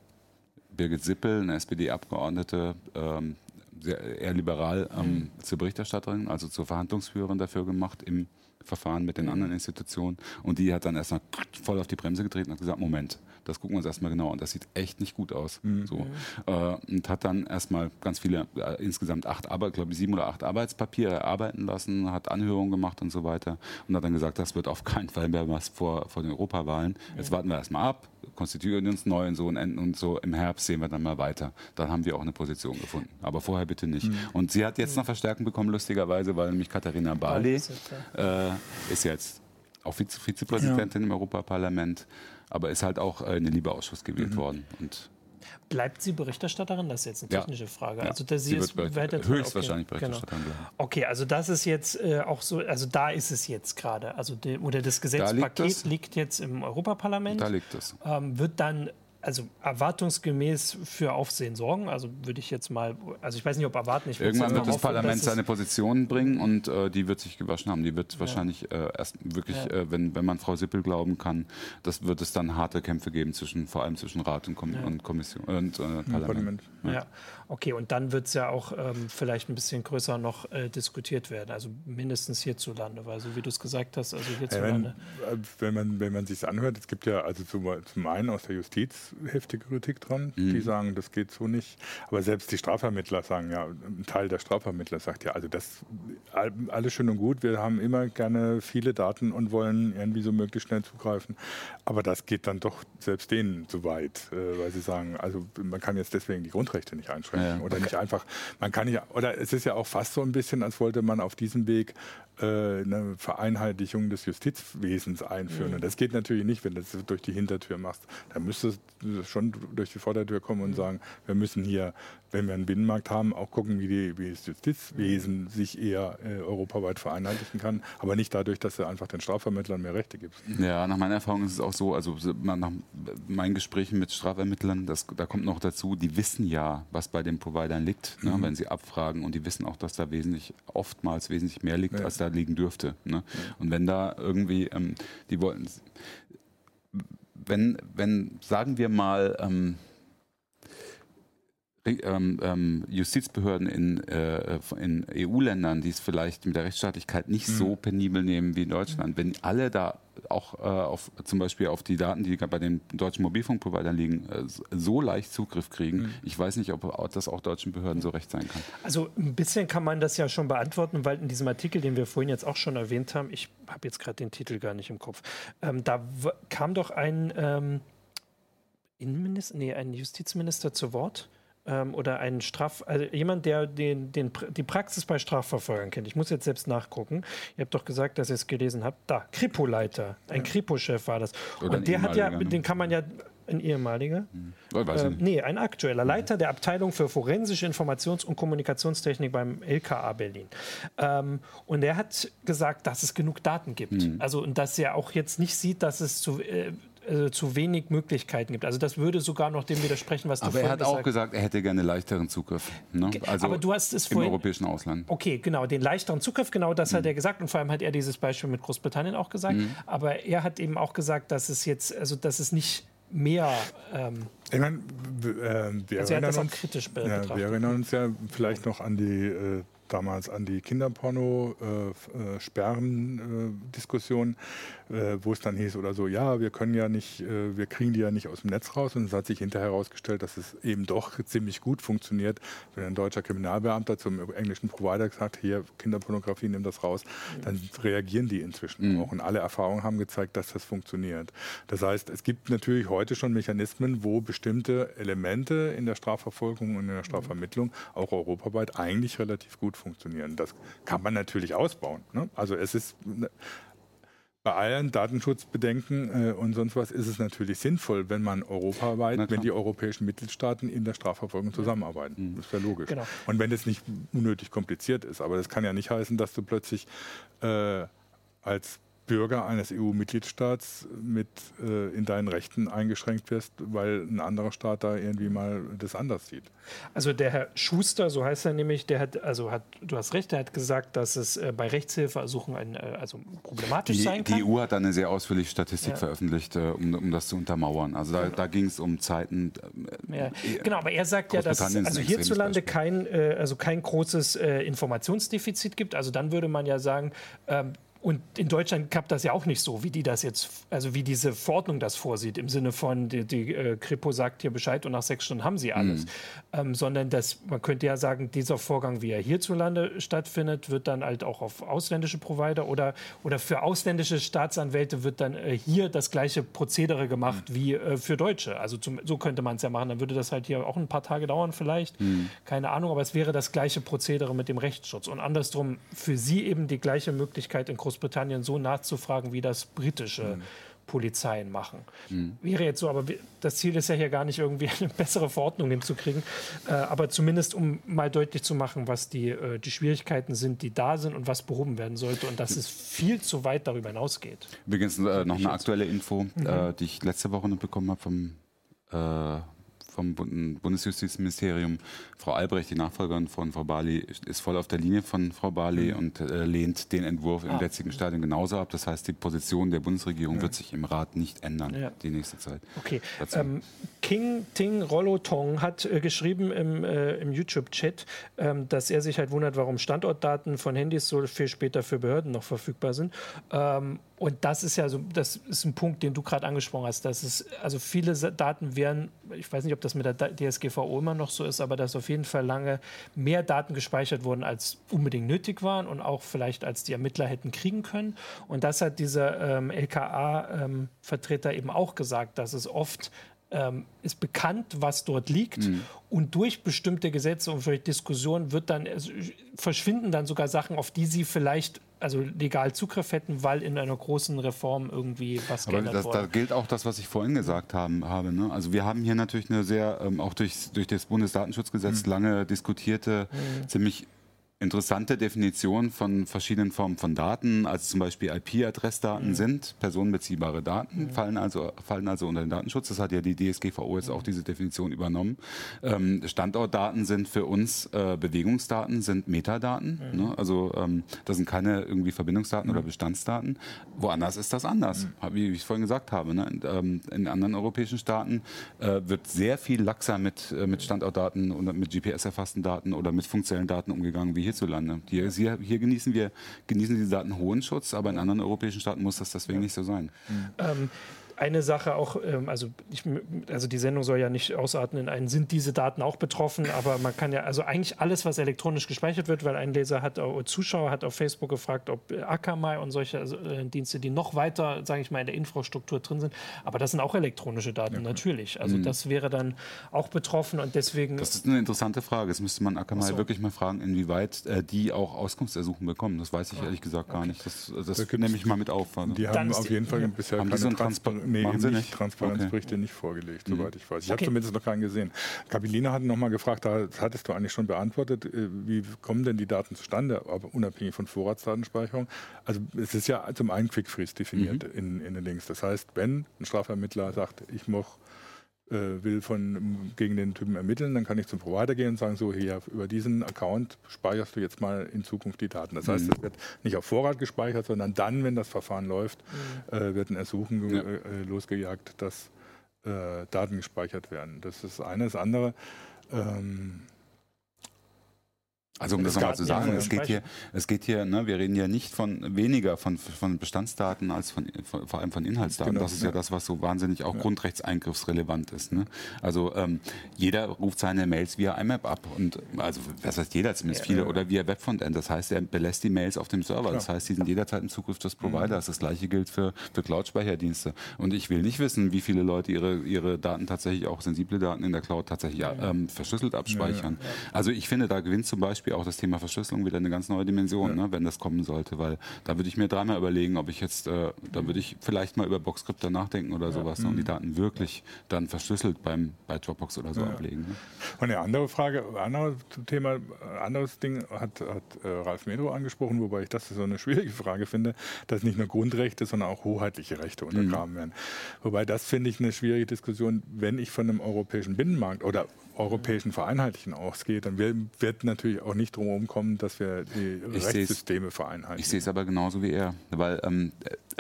Birgit Sippel, eine SPD-Abgeordnete, ähm, sehr, eher liberal ähm, mhm. zur Berichterstatterin, also zur Verhandlungsführerin dafür gemacht im Verfahren mit den mhm. anderen Institutionen. Und die hat dann erstmal voll auf die Bremse getreten und hat gesagt, Moment, das gucken wir uns erstmal genau an. Das sieht echt nicht gut aus. Mhm. So. Äh, und hat dann erstmal ganz viele, äh, insgesamt acht Arbeit, glaube ich, sieben oder acht Arbeitspapiere erarbeiten lassen, hat Anhörungen gemacht und so weiter. Und hat dann gesagt, das wird auf keinen Fall mehr was vor, vor den Europawahlen. Jetzt warten wir erstmal ab, konstituieren uns neu und so und enden und so im Herbst sehen wir dann mal weiter. Dann haben wir auch eine Position gefunden. Aber vorher bitte nicht. Mhm. Und sie hat jetzt noch Verstärkung bekommen, lustigerweise, weil nämlich Katharina Barley äh, ist jetzt auch Vize Vizepräsidentin ja. im Europaparlament, aber ist halt auch in den Liebeausschuss gewählt mhm. worden. Und Bleibt sie Berichterstatterin? Das ist jetzt eine technische ja. Frage. Also sie, sie ist höchstwahrscheinlich okay. Berichterstatterin genau. Okay, also das ist jetzt äh, auch so, also da ist es jetzt gerade. Also de, oder das Gesetzpaket da liegt, liegt, jetzt im Europaparlament. Da liegt es. Ähm, wird dann also erwartungsgemäß für Aufsehen sorgen. Also würde ich jetzt mal, also ich weiß nicht, ob erwarten. Ich Irgendwann wird das hoffen, Parlament seine Position bringen und äh, die wird sich gewaschen haben. Die wird ja. wahrscheinlich äh, erst wirklich, ja. äh, wenn, wenn man Frau Sippel glauben kann, das wird es dann harte Kämpfe geben zwischen, vor allem zwischen Rat und, Kom ja. und Kommission und äh, Parlament. Ja. Okay. Und dann wird es ja auch ähm, vielleicht ein bisschen größer noch äh, diskutiert werden. Also mindestens hierzulande, weil so wie du es gesagt hast, also hierzulande. wenn, äh, wenn man wenn man sich anhört, es gibt ja also zum, zum einen aus der Justiz heftige Kritik dran. Mhm. Die sagen, das geht so nicht. Aber selbst die Strafvermittler sagen ja, ein Teil der Strafvermittler sagt ja, also das alles schön und gut. Wir haben immer gerne viele Daten und wollen irgendwie so möglichst schnell zugreifen. Aber das geht dann doch selbst denen zu weit, äh, weil sie sagen, also man kann jetzt deswegen die Grundrechte nicht einschränken ja. oder nicht einfach. Man kann nicht, oder es ist ja auch fast so ein bisschen, als wollte man auf diesem Weg äh, eine Vereinheitlichung des Justizwesens einführen. Mhm. Und das geht natürlich nicht, wenn du das durch die Hintertür machst. Da müsste es schon durch die Vordertür kommen und mhm. sagen, wir müssen hier, wenn wir einen Binnenmarkt haben, auch gucken, wie, die, wie das Justizwesen sich eher äh, europaweit vereinheitlichen kann, aber nicht dadurch, dass du einfach den Strafvermittlern mehr Rechte gibst. Ja, nach meiner Erfahrung ist es auch so, also nach meinen Gesprächen mit Strafvermittlern, das, da kommt noch dazu, die wissen ja, was bei den Providern liegt, ne, mhm. wenn sie abfragen und die wissen auch, dass da wesentlich, oftmals wesentlich mehr liegt, ja. als da liegen dürfte. Ne? Und wenn da irgendwie, ähm, die wollten, wenn, wenn, sagen wir mal, ähm, ähm, ähm, Justizbehörden in, äh, in EU-Ländern, die es vielleicht mit der Rechtsstaatlichkeit nicht mhm. so penibel nehmen wie in Deutschland, wenn alle da auch äh, auf, zum Beispiel auf die Daten, die bei den deutschen Mobilfunkprovidern liegen, äh, so leicht Zugriff kriegen. Mhm. Ich weiß nicht, ob das auch deutschen Behörden so recht sein kann. Also ein bisschen kann man das ja schon beantworten, weil in diesem Artikel, den wir vorhin jetzt auch schon erwähnt haben, ich habe jetzt gerade den Titel gar nicht im Kopf, ähm, da kam doch ein ähm, Innenminister, nee, ein Justizminister zu Wort ähm, oder ein Straf, also jemand, der den, den, die Praxis bei Strafverfolgern kennt. Ich muss jetzt selbst nachgucken. Ihr habt doch gesagt, dass ihr es gelesen habt. Da, Kripo-Leiter, ein ja. Kripo-Chef war das. Oder Und der hat ja, ne? den kann man ja ein ehemaliger? Hm. Äh, nee, ein aktueller Leiter der Abteilung für forensische Informations- und Kommunikationstechnik beim LKA Berlin. Ähm, und er hat gesagt, dass es genug Daten gibt. Mhm. Also, und dass er auch jetzt nicht sieht, dass es zu, äh, äh, zu wenig Möglichkeiten gibt. Also das würde sogar noch dem widersprechen, was du Aber er hat auch gesagt, er hätte gerne leichteren Zugriff. Ne? Also aber du hast es im vorhin, europäischen Ausland. Okay, genau, den leichteren Zugriff, genau das mhm. hat er gesagt. Und vor allem hat er dieses Beispiel mit Großbritannien auch gesagt. Mhm. Aber er hat eben auch gesagt, dass es jetzt, also dass es nicht mehr. Ähm, ich meine, äh, wir, also erinnern uns, ja, wir erinnern uns ja vielleicht noch an die äh, damals an die Kinderporno-Sperren-Diskussion, äh, äh, wo es dann hieß oder so, ja, wir können ja nicht, äh, wir kriegen die ja nicht aus dem Netz raus. Und es hat sich hinterher herausgestellt, dass es eben doch ziemlich gut funktioniert. Wenn ein deutscher Kriminalbeamter zum englischen Provider sagt, hier Kinderpornografie, nimm das raus, dann reagieren die inzwischen mhm. auch. Und alle Erfahrungen haben gezeigt, dass das funktioniert. Das heißt, es gibt natürlich heute schon Mechanismen, wo bestimmte Elemente in der Strafverfolgung und in der Strafvermittlung auch europaweit eigentlich relativ gut funktionieren. Das kann man natürlich ausbauen. Ne? Also es ist bei allen Datenschutzbedenken äh, und sonst was ist es natürlich sinnvoll, wenn man europaweit, wenn die europäischen Mitgliedstaaten in der Strafverfolgung zusammenarbeiten. Mhm. Das ist ja logisch. Genau. Und wenn es nicht unnötig kompliziert ist. Aber das kann ja nicht heißen, dass du plötzlich äh, als Bürger eines EU-Mitgliedstaats mit äh, in deinen Rechten eingeschränkt wirst, weil ein anderer Staat da irgendwie mal das anders sieht. Also der Herr Schuster, so heißt er nämlich, der hat, also hat, du hast recht, der hat gesagt, dass es äh, bei Rechtshilfeersuchen ein, äh, also problematisch die, sein kann. Die EU hat da eine sehr ausführliche Statistik ja. veröffentlicht, äh, um, um das zu untermauern. Also da, da ging es um Zeiten. Äh, ja. Genau, aber er sagt ja, dass es also hierzulande kein, äh, also kein großes Informationsdefizit gibt. Also dann würde man ja sagen, ähm, und in Deutschland klappt das ja auch nicht so, wie die das jetzt, also wie diese Verordnung das vorsieht, im Sinne von, die, die äh, Kripo sagt hier Bescheid und nach sechs Stunden haben sie alles. Mhm. Ähm, sondern dass, man könnte ja sagen, dieser Vorgang, wie er hierzulande stattfindet, wird dann halt auch auf ausländische Provider oder, oder für ausländische Staatsanwälte wird dann äh, hier das gleiche Prozedere gemacht mhm. wie äh, für Deutsche. Also zum, so könnte man es ja machen. Dann würde das halt hier auch ein paar Tage dauern vielleicht. Mhm. Keine Ahnung, aber es wäre das gleiche Prozedere mit dem Rechtsschutz. Und andersrum für sie eben die gleiche Möglichkeit in Großbritannien so nachzufragen, wie das britische mhm. Polizeien machen. Mhm. Wäre jetzt so, aber das Ziel ist ja hier gar nicht irgendwie eine bessere Verordnung hinzukriegen, äh, aber zumindest um mal deutlich zu machen, was die, äh, die Schwierigkeiten sind, die da sind und was behoben werden sollte und dass es viel zu weit darüber hinausgeht. Übrigens äh, noch eine aktuelle Info, mhm. Äh, die ich letzte Woche noch bekommen habe vom äh, vom Bundesjustizministerium. Frau Albrecht, die Nachfolgerin von Frau Barley, ist voll auf der Linie von Frau Barley mhm. und äh, lehnt den Entwurf im ah. jetzigen Stadium genauso ab. Das heißt, die Position der Bundesregierung ja. wird sich im Rat nicht ändern ja. die nächste Zeit. Okay. Ähm, King Ting Rollo Tong hat äh, geschrieben im, äh, im YouTube-Chat, ähm, dass er sich halt wundert, warum Standortdaten von Handys so viel später für Behörden noch verfügbar sind. Ähm, und das ist ja so, das ist ein Punkt, den du gerade angesprochen hast. Dass es, also viele Daten wären, ich weiß nicht, ob das mit der DSGVO immer noch so ist, aber dass auf jeden Fall lange mehr Daten gespeichert wurden, als unbedingt nötig waren und auch vielleicht als die Ermittler hätten kriegen können. Und das hat dieser ähm, LKA-Vertreter ähm, eben auch gesagt, dass es oft ähm, ist bekannt, was dort liegt. Mhm. Und durch bestimmte Gesetze und durch Diskussionen wird dann, verschwinden dann sogar Sachen, auf die sie vielleicht also legal Zugriff hätten, weil in einer großen Reform irgendwie was Aber geändert das, wurde. Da gilt auch das, was ich vorhin gesagt haben, habe. Ne? Also wir haben hier natürlich eine sehr, ähm, auch durch, durch das Bundesdatenschutzgesetz mhm. lange diskutierte, mhm. ziemlich interessante Definition von verschiedenen Formen von Daten, also zum Beispiel IP-Adressdaten mhm. sind personenbeziehbare Daten, mhm. fallen, also, fallen also unter den Datenschutz. Das hat ja die DSGVO jetzt auch diese Definition übernommen. Ähm, Standortdaten sind für uns äh, Bewegungsdaten, sind Metadaten. Mhm. Ne? Also ähm, das sind keine irgendwie Verbindungsdaten oder mhm. Bestandsdaten. Woanders ist das anders, mhm. wie ich vorhin gesagt habe. Ne? In, ähm, in anderen europäischen Staaten äh, wird sehr viel laxer mit, äh, mit Standortdaten und mit GPS-erfassten Daten oder mit funktionellen Daten umgegangen wie hier hierzulande. Hier, hier, hier, genießen wir genießen diese Daten hohen Schutz, aber in anderen europäischen Staaten muss das deswegen nicht so sein. Ähm, eine Sache auch, ähm, also, ich, also die Sendung soll ja nicht ausarten in einen, sind diese Daten auch betroffen, aber man kann ja, also eigentlich alles, was elektronisch gespeichert wird, weil ein Leser hat, oder Zuschauer hat auf Facebook gefragt, ob Akamai und solche also, äh, Dienste, die noch weiter, sage ich mal, in der Infrastruktur drin sind, aber das sind auch elektronische Daten, ja, natürlich. Also mhm. das wäre dann auch betroffen und deswegen... Das ist eine interessante Frage. Das müsste man Akamai so. wirklich mal fragen, inwieweit äh, die auch Auskunftsersuchen bekommen. Das weiß ich ehrlich gesagt gar okay. nicht. Das, das da nehme ich mal mit auf. Also. Die haben auf jeden Fall ja. bisher haben keine Transparenz nee, Machen Sie nicht? Transparenzberichte okay. nicht vorgelegt, mhm. soweit ich weiß. Ich okay. habe zumindest noch keinen gesehen. Kabilina hat noch mal gefragt, da hattest du eigentlich schon beantwortet, äh, wie kommen denn die Daten zustande, aber unabhängig von Vorratsdatenspeicherung? Also es ist ja zum einen Quick-Freeze definiert mhm. in, in den Links. Das heißt, wenn ein Strafvermittler sagt, ich moch, äh, will von, gegen den Typen ermitteln, dann kann ich zum Provider gehen und sagen, so hier über diesen Account speicherst du jetzt mal in Zukunft die Daten. Das heißt, mhm. es wird nicht auf Vorrat gespeichert, sondern dann, wenn das Verfahren läuft, mhm. äh, wird ein Ersuchen ja. äh, losgejagt, dass äh, Daten gespeichert werden. Das ist das eine. Das andere, ähm, also um das nochmal zu sagen, es geht hier, es geht hier, ne, wir reden ja nicht von weniger von, von Bestandsdaten als von, von vor allem von Inhaltsdaten. Genau, das ist ja. ja. das, was so wahnsinnig auch ja. grundrechtseingriffsrelevant ist. Ne? Also ähm, jeder ruft seine Mails via IMAP ab und also was heißt jeder, zumindest viele, oder via Webfrontend. Das heißt, er belässt die Mails auf dem Server. Das heißt, die sind jederzeit im Zugriff des Providers. Mhm. Das gleiche gilt für, für Cloud-Speicherdienste. Und ich will nicht wissen, wie viele Leute ihre, ihre Daten tatsächlich, auch sensible Daten in der Cloud tatsächlich ähm, verschlüsselt abspeichern. Also ich finde, da gewinnt zum Beispiel auch das Thema Verschlüsselung wieder eine ganz neue Dimension, ja. ne, wenn das kommen sollte, weil da würde ich mir dreimal überlegen, ob ich jetzt, äh, da würde ich vielleicht mal über Boxcrypter nachdenken oder sowas ja. ne, und die mhm. Daten wirklich dann verschlüsselt beim, bei Dropbox oder so ablegen. Ne. Und eine andere Frage, anderes Thema, anderes Ding hat, hat äh, Ralf Medro angesprochen, wobei ich das so eine schwierige Frage finde, dass nicht nur Grundrechte, sondern auch hoheitliche Rechte untergraben mhm. werden. Wobei das finde ich eine schwierige Diskussion, wenn ich von einem europäischen Binnenmarkt oder europäischen Vereinheitlichen ausgeht, dann wird natürlich auch nicht drum kommen, dass wir die ich Rechtssysteme vereinheitlichen. Ich sehe es aber genauso wie er, weil ähm,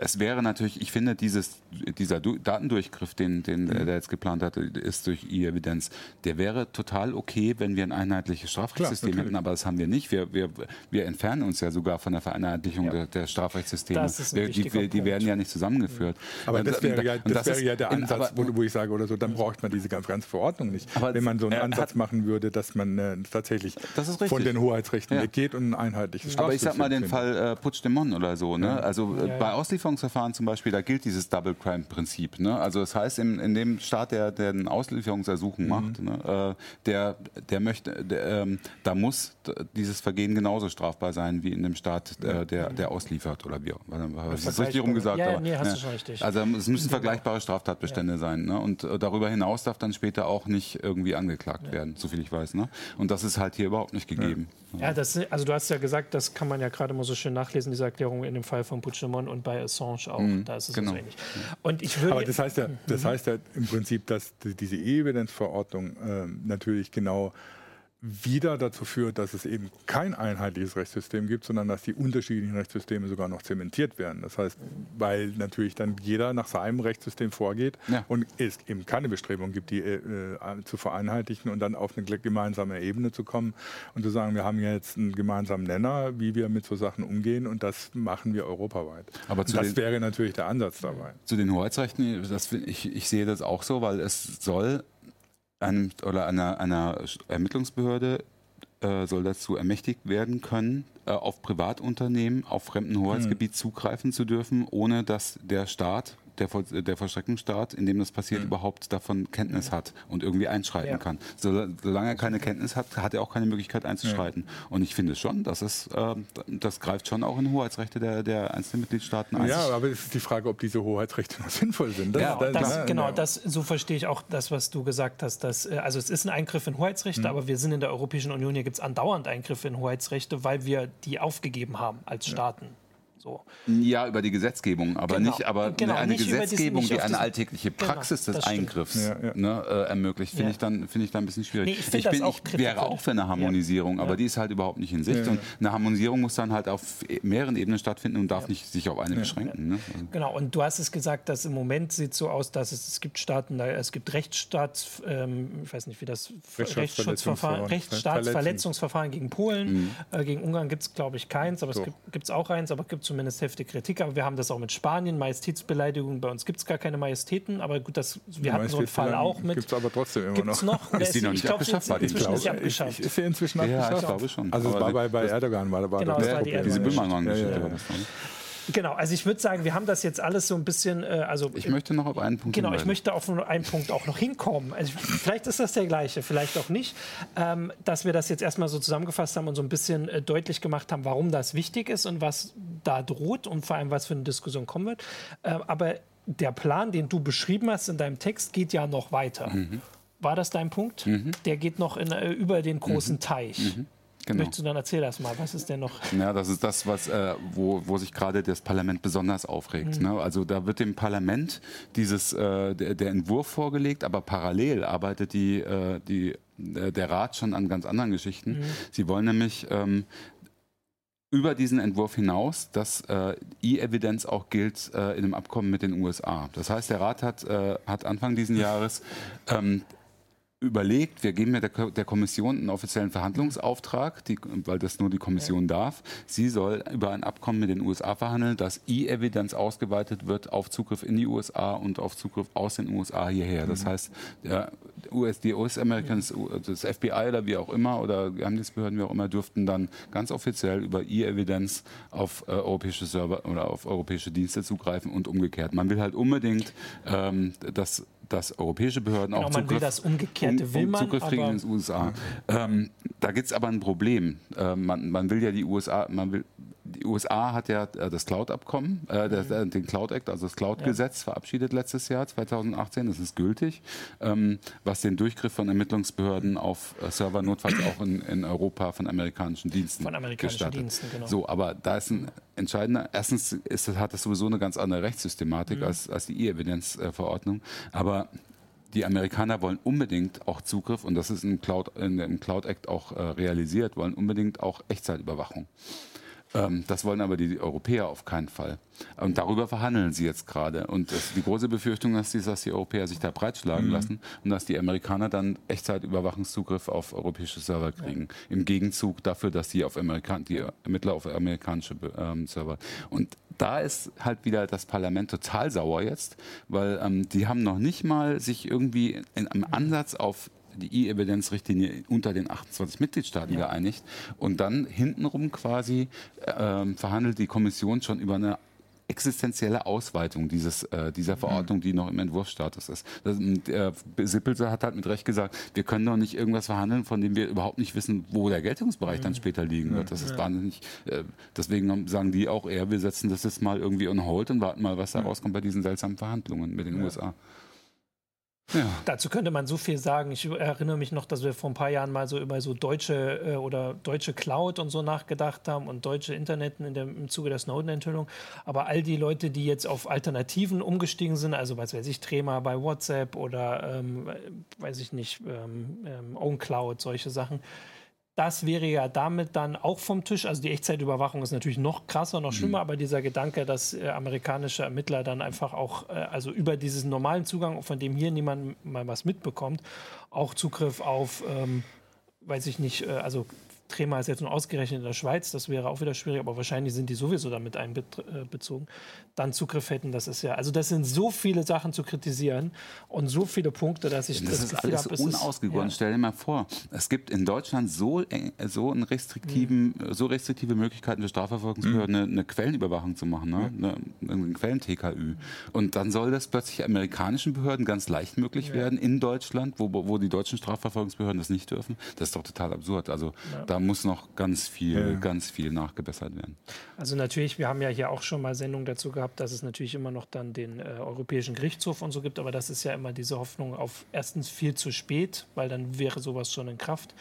es wäre natürlich, ich finde, dieses, dieser du Datendurchgriff, den, den mhm. der jetzt geplant hat, ist durch E-Evidenz, der wäre total okay, wenn wir ein einheitliches Strafrechtssystem Klar, hätten, aber das haben wir nicht. Wir, wir, wir entfernen uns ja sogar von der Vereinheitlichung ja. der, der, Strafrechtssysteme. Wir, die, die, werden ja nicht zusammengeführt. Aber das wäre ja, das das wäre ja der Ansatz, in, aber, wo, wo, ich sage, oder so, dann braucht man diese ganz, ganz Verordnung nicht. wenn man so einen Ansatz machen würde, dass man äh, tatsächlich von den Hoheitsrechten ja. weggeht und ein einheitliches Aber ich sag mal den Fall äh, Puigdemont oder so. Ne? Ja. Also äh, bei Auslieferungsverfahren zum Beispiel, da gilt dieses Double Crime Prinzip. Ne? Also das heißt, in, in dem Staat, der, der ein Auslieferungsersuchen mhm. macht, ne? äh, der, der möchte, der, ähm, da muss dieses Vergehen genauso strafbar sein wie in dem Staat, äh, der, der ausliefert oder wie. Das ist richtig rumgesagt. Ja, nee, hast du schon richtig. Also es müssen vergleichbare Straftatbestände sein. Ne? Und äh, darüber hinaus darf dann später auch nicht irgendwie angeklagt werden, soviel ich weiß. Ne? Und das ist halt hier überhaupt nicht gegeben. Geben. Ja, das, also du hast ja gesagt, das kann man ja gerade mal so schön nachlesen, diese Erklärung in dem Fall von Puigdemont und bei Assange auch. Mhm, da ist es genau. so ähnlich. Und ich würde, Aber das heißt ja, das mhm. heißt ja im Prinzip, dass diese E-Evidenzverordnung äh, natürlich genau wieder dazu führt, dass es eben kein einheitliches Rechtssystem gibt, sondern dass die unterschiedlichen Rechtssysteme sogar noch zementiert werden. Das heißt, weil natürlich dann jeder nach seinem Rechtssystem vorgeht ja. und es eben keine Bestrebung gibt, die äh, zu vereinheitlichen und dann auf eine gemeinsame Ebene zu kommen und zu sagen, wir haben jetzt einen gemeinsamen Nenner, wie wir mit so Sachen umgehen und das machen wir europaweit. Aber das wäre natürlich der Ansatz dabei. Zu den Hoheitsrechten, das, ich, ich sehe das auch so, weil es soll einem, oder einer, einer Ermittlungsbehörde äh, soll dazu ermächtigt werden können, äh, auf Privatunternehmen auf fremden Hoheitsgebiet mhm. zugreifen zu dürfen, ohne dass der Staat der, der Vollstreckungsstaat, in dem das passiert, mhm. überhaupt davon Kenntnis hat und irgendwie einschreiten ja. kann. solange er keine Kenntnis hat, hat er auch keine Möglichkeit einzuschreiten. Ja. Und ich finde schon, dass es, äh, das greift schon auch in Hoheitsrechte der, der einzelnen Mitgliedstaaten ein. Ja, aber es ist die Frage, ob diese Hoheitsrechte noch sinnvoll sind. Das, ja, das, das, genau, das, so verstehe ich auch das, was du gesagt hast. Dass, äh, also es ist ein Eingriff in Hoheitsrechte, mhm. aber wir sind in der Europäischen Union, hier gibt es andauernd Eingriffe in Hoheitsrechte, weil wir die aufgegeben haben als Staaten. So. Ja, über die Gesetzgebung, aber genau. nicht, aber genau, eine nicht Gesetzgebung, diesen, die eine alltägliche genau, Praxis genau, des Eingriffs ja, ja. Ne, äh, ermöglicht, finde ja. ich, dann, find ich dann ein bisschen schwierig. Nee, ich, ich, bin, ich wäre auch für eine Harmonisierung, aber die ist halt überhaupt nicht in Sicht. Und eine Harmonisierung muss dann halt auf mehreren Ebenen stattfinden und darf nicht sich auf eine beschränken. Ne? Also. Genau, und du hast es gesagt, dass im Moment sieht es so aus, dass es, es gibt Staaten, es gibt Rechtsstaats, ähm, ich weiß nicht, wie das Rechtsschutzverfahren, Rechtsstaatsverletzungsverfahren gegen Polen, mhm. äh, gegen Ungarn gibt es, glaube ich, keins, aber so. es gibt es auch eins, aber es gibt zumindest heftige Kritik. Aber wir haben das auch mit Spanien, Majestätsbeleidigung. Bei uns gibt es gar keine Majestäten, aber gut, das, wir hatten so einen Fall auch mit. Gibt es aber trotzdem immer gibt's noch. noch? ist die noch nicht abgeschafft? Inzwischen glaub, ist sie abgeschafft. Ist sie inzwischen abgeschafft? Ja, ich glaube schon. Also es war bei, bei Erdogan, war, war genau, das, das war die Erdogan diese Böhmermann-Geschichte. Ja, ja, ja. Genau, also ich würde sagen, wir haben das jetzt alles so ein bisschen. Äh, also, ich möchte noch auf einen Punkt Genau, hinweisen. ich möchte auf einen Punkt auch noch hinkommen. Also, vielleicht ist das der gleiche, vielleicht auch nicht. Ähm, dass wir das jetzt erstmal so zusammengefasst haben und so ein bisschen äh, deutlich gemacht haben, warum das wichtig ist und was da droht und vor allem, was für eine Diskussion kommen wird. Äh, aber der Plan, den du beschrieben hast in deinem Text, geht ja noch weiter. Mhm. War das dein Punkt? Mhm. Der geht noch in, äh, über den großen mhm. Teich. Genau. Möchtest du dann erzählen das mal? Was ist denn noch? Ja, das ist das, was, äh, wo, wo sich gerade das Parlament besonders aufregt. Mhm. Ne? Also da wird dem Parlament dieses, äh, der, der, Entwurf vorgelegt, aber parallel arbeitet die, äh, die, äh, der Rat schon an ganz anderen Geschichten. Mhm. Sie wollen nämlich ähm, über diesen Entwurf hinaus, dass äh, E-Evidenz auch gilt äh, in einem Abkommen mit den USA. Das heißt, der Rat hat, äh, hat Anfang diesen Jahres ähm, überlegt, wir geben ja der, der, Kommission einen offiziellen Verhandlungsauftrag, die, weil das nur die Kommission ja. darf. Sie soll über ein Abkommen mit den USA verhandeln, dass E-Evidenz ausgeweitet wird auf Zugriff in die USA und auf Zugriff aus den USA hierher. Das mhm. heißt, der US, die US-Americans, das FBI oder wie auch immer oder Geheimdienstbehörden wie auch immer dürften dann ganz offiziell über E-Evidenz auf äh, europäische Server oder auf europäische Dienste zugreifen und umgekehrt. Man will halt unbedingt, ähm, dass dass europäische Behörden genau, auch Zugriff, man will das Umgekehrte um, will man, Zugriff kriegen in den USA. Ähm, da gibt es aber ein Problem. Äh, man, man, will ja die USA, man will die USA hat ja äh, das Cloud-Abkommen, äh, mhm. den Cloud Act, also das Cloud-Gesetz, ja. verabschiedet letztes Jahr, 2018. Das ist gültig, ähm, was den Durchgriff von Ermittlungsbehörden auf äh, Server notfalls auch in, in, Europa von amerikanischen Diensten Von amerikanischen gestattet. Diensten, genau. So, aber da ist ein entscheidender, erstens ist, hat das sowieso eine ganz andere Rechtssystematik mhm. als, als die E-Evidenz-Verordnung, aber die Amerikaner wollen unbedingt auch Zugriff, und das ist im Cloud, in, im Cloud Act auch äh, realisiert, wollen unbedingt auch Echtzeitüberwachung. Ähm, das wollen aber die Europäer auf keinen Fall. Und darüber verhandeln sie jetzt gerade. Und das, die große Befürchtung ist, dass die Europäer sich da breitschlagen mhm. lassen und dass die Amerikaner dann Echtzeitüberwachungszugriff auf europäische Server kriegen. Ja. Im Gegenzug dafür, dass die, auf Amerikan die Ermittler auf amerikanische ähm, Server. Und da ist halt wieder das Parlament total sauer jetzt, weil ähm, die haben noch nicht mal sich irgendwie in einem Ansatz auf die E-Evidenz-Richtlinie unter den 28 Mitgliedstaaten ja. geeinigt. Und dann hintenrum quasi äh, verhandelt die Kommission schon über eine existenzielle Ausweitung dieses, äh, dieser mhm. Verordnung, die noch im Entwurfsstatus ist. Das, äh, Sippelse hat halt mit Recht gesagt, wir können doch nicht irgendwas verhandeln, von dem wir überhaupt nicht wissen, wo der Geltungsbereich dann später liegen wird. Das ist wahnsinnig. Äh, deswegen sagen die auch eher, wir setzen das jetzt mal irgendwie on hold und warten mal, was da rauskommt bei diesen seltsamen Verhandlungen mit den ja. USA. Ja. Dazu könnte man so viel sagen. Ich erinnere mich noch, dass wir vor ein paar Jahren mal so über so deutsche äh, oder deutsche Cloud und so nachgedacht haben und deutsche Internet in der, im Zuge der Snowden-Enthüllung. Aber all die Leute, die jetzt auf Alternativen umgestiegen sind, also was weiß ich, Trema bei WhatsApp oder ähm, weiß ich nicht, ähm, ähm, OwnCloud, solche Sachen, das wäre ja damit dann auch vom Tisch. Also die Echtzeitüberwachung ist natürlich noch krasser, noch schlimmer, mhm. aber dieser Gedanke, dass äh, amerikanische Ermittler dann einfach auch, äh, also über diesen normalen Zugang, von dem hier niemand mal was mitbekommt, auch Zugriff auf, ähm, weiß ich nicht, äh, also Trema ist jetzt nur ausgerechnet in der Schweiz, das wäre auch wieder schwierig, aber wahrscheinlich sind die sowieso damit einbezogen, dann Zugriff hätten. Das ist ja, also das sind so viele Sachen zu kritisieren und so viele Punkte, dass ich das, das ist alles hab, unausgegoren. Ja. Stell dir mal vor, es gibt in Deutschland so, so, einen restriktiven, mhm. so restriktive Möglichkeiten für Strafverfolgungsbehörden, mhm. eine, eine, Quellenüberwachung zu machen, ne? Mhm. eine, eine Quellen-TKÜ. Und dann soll das plötzlich amerikanischen Behörden ganz leicht möglich ja. werden in Deutschland, wo, wo die deutschen Strafverfolgungsbehörden das nicht dürfen. Das ist doch total absurd. Also ja. da muss noch ganz viel, ja. ganz viel nachgebessert werden. Also natürlich, wir haben ja hier auch schon mal Sendungen dazu gehabt, dass es natürlich immer noch dann den äh, Europäischen Gerichtshof und so gibt, aber das ist ja immer diese Hoffnung auf erstens viel zu spät, weil dann wäre sowas schon in Kraft.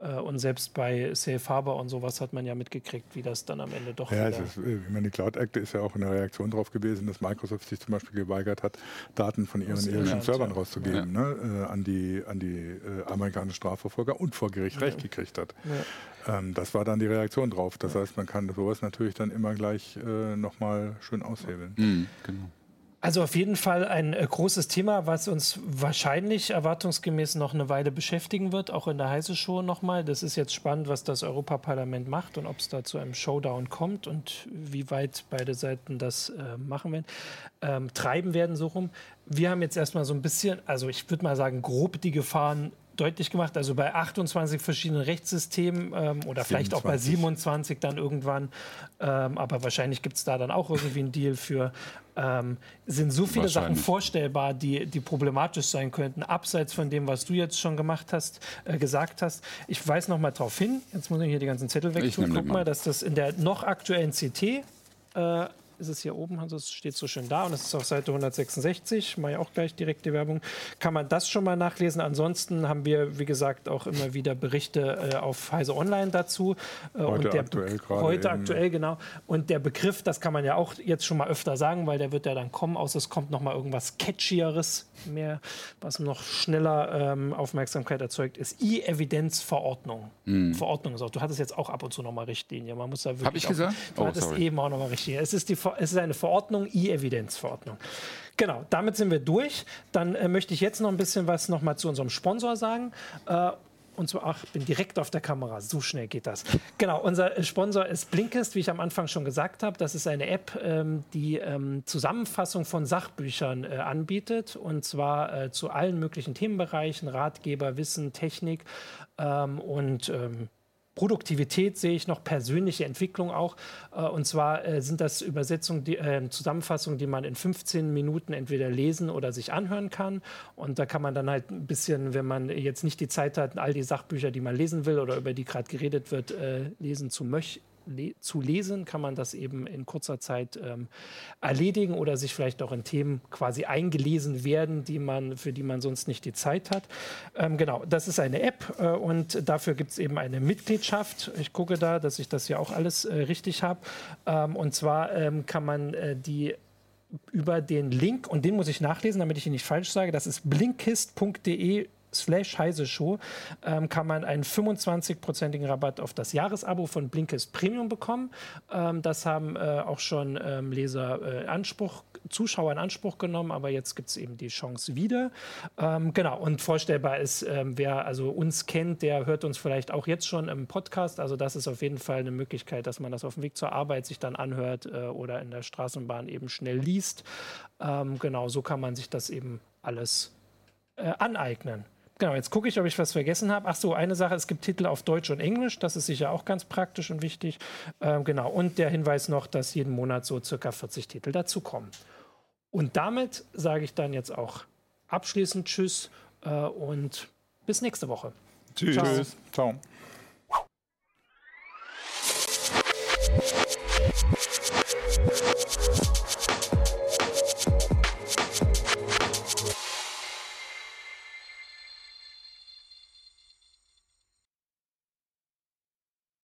Äh, und selbst bei Safe Harbor und sowas hat man ja mitgekriegt, wie das dann am Ende doch. Ja, ist, äh, ich meine, die Cloud Act ist ja auch eine Reaktion darauf gewesen, dass Microsoft sich zum Beispiel geweigert hat, Daten von ihren irischen Servern ja. rauszugeben, ja. ne, äh, an die, an die äh, amerikanischen Strafverfolger und vor Gericht ja. Recht gekriegt hat. Ähm, das war dann die Reaktion drauf. Das heißt, man kann sowas natürlich dann immer gleich äh, nochmal schön aushebeln. Mhm, genau. Also auf jeden Fall ein äh, großes Thema, was uns wahrscheinlich erwartungsgemäß noch eine Weile beschäftigen wird, auch in der heiße Show nochmal. Das ist jetzt spannend, was das Europaparlament macht und ob es da zu einem Showdown kommt und wie weit beide Seiten das äh, machen werden, ähm, treiben werden so rum. Wir haben jetzt erstmal so ein bisschen, also ich würde mal sagen, grob die Gefahren deutlich gemacht. Also bei 28 verschiedenen Rechtssystemen ähm, oder 27. vielleicht auch bei 27 dann irgendwann. Ähm, aber wahrscheinlich gibt es da dann auch irgendwie einen Deal für. Ähm, sind so viele Sachen vorstellbar, die, die problematisch sein könnten, abseits von dem, was du jetzt schon gemacht hast, äh, gesagt hast. Ich weise noch mal darauf hin, jetzt muss ich hier die ganzen Zettel wegtun. Guck mal, dass das in der noch aktuellen CT äh, ist es hier oben, also es steht so schön da und es ist auf Seite 166, mache ich auch gleich direkt die Werbung, kann man das schon mal nachlesen. Ansonsten haben wir, wie gesagt, auch immer wieder Berichte äh, auf Heise Online dazu. Äh, heute und der aktuell gerade. Heute eben. aktuell, genau. Und der Begriff, das kann man ja auch jetzt schon mal öfter sagen, weil der wird ja dann kommen, außer es kommt noch mal irgendwas Catchieres mehr, was noch schneller ähm, Aufmerksamkeit erzeugt, ist E-Evidenzverordnung. Mhm. Verordnung ist auch, du hattest jetzt auch ab und zu noch mal Richtlinie. Man muss da wirklich. Habe ich gesagt? du oh, hattest sorry. eben auch noch mal Richtlinie. Es ist die es ist eine Verordnung, E-Evidenzverordnung. Genau, damit sind wir durch. Dann äh, möchte ich jetzt noch ein bisschen was noch mal zu unserem Sponsor sagen. Äh, und zwar, ach, ich bin direkt auf der Kamera, so schnell geht das. Genau, unser Sponsor ist Blinkist, wie ich am Anfang schon gesagt habe. Das ist eine App, ähm, die ähm, Zusammenfassung von Sachbüchern äh, anbietet. Und zwar äh, zu allen möglichen Themenbereichen, Ratgeber, Wissen, Technik ähm, und ähm, Produktivität sehe ich noch, persönliche Entwicklung auch. Äh, und zwar äh, sind das Übersetzungen, die, äh, Zusammenfassungen, die man in 15 Minuten entweder lesen oder sich anhören kann. Und da kann man dann halt ein bisschen, wenn man jetzt nicht die Zeit hat, all die Sachbücher, die man lesen will oder über die gerade geredet wird, äh, lesen zu möchten le zu lesen, kann man das eben in kurzer Zeit ähm, erledigen oder sich vielleicht auch in Themen quasi eingelesen werden, die man, für die man sonst nicht die Zeit hat. Ähm, genau, das ist eine App äh, und dafür gibt es eben eine Mitgliedschaft. Ich gucke da, dass ich das ja auch alles äh, richtig habe. Ähm, und zwar ähm, kann man äh, die über den Link, und den muss ich nachlesen, damit ich ihn nicht falsch sage, das ist blinkist.de slash heise Show ähm, kann man einen 25-prozentigen Rabatt auf das Jahresabo von Blinkist Premium bekommen. Ähm, das haben äh, auch schon ähm, Leser äh, Anspruch, Zuschauer in Anspruch genommen, aber jetzt gibt es eben die Chance wieder. Ähm, genau, und vorstellbar ist, ähm, wer also uns kennt, der hört uns vielleicht auch jetzt schon im Podcast. Also das ist auf jeden Fall eine Möglichkeit, dass man das auf dem Weg zur Arbeit sich dann anhört äh, oder in der Straßenbahn eben schnell liest. Ähm, genau, so kann man sich das eben alles äh, aneignen. Genau, jetzt gucke ich, ob ich was vergessen habe. Ach so, eine Sache, es gibt Titel auf Deutsch und Englisch, das ist sicher auch ganz praktisch und wichtig. Ähm, genau, und der Hinweis noch, dass jeden Monat so circa 40 Titel dazukommen. Und damit sage ich dann jetzt auch abschließend Tschüss äh, und bis nächste Woche. Tschüss. Ciao. Ciao.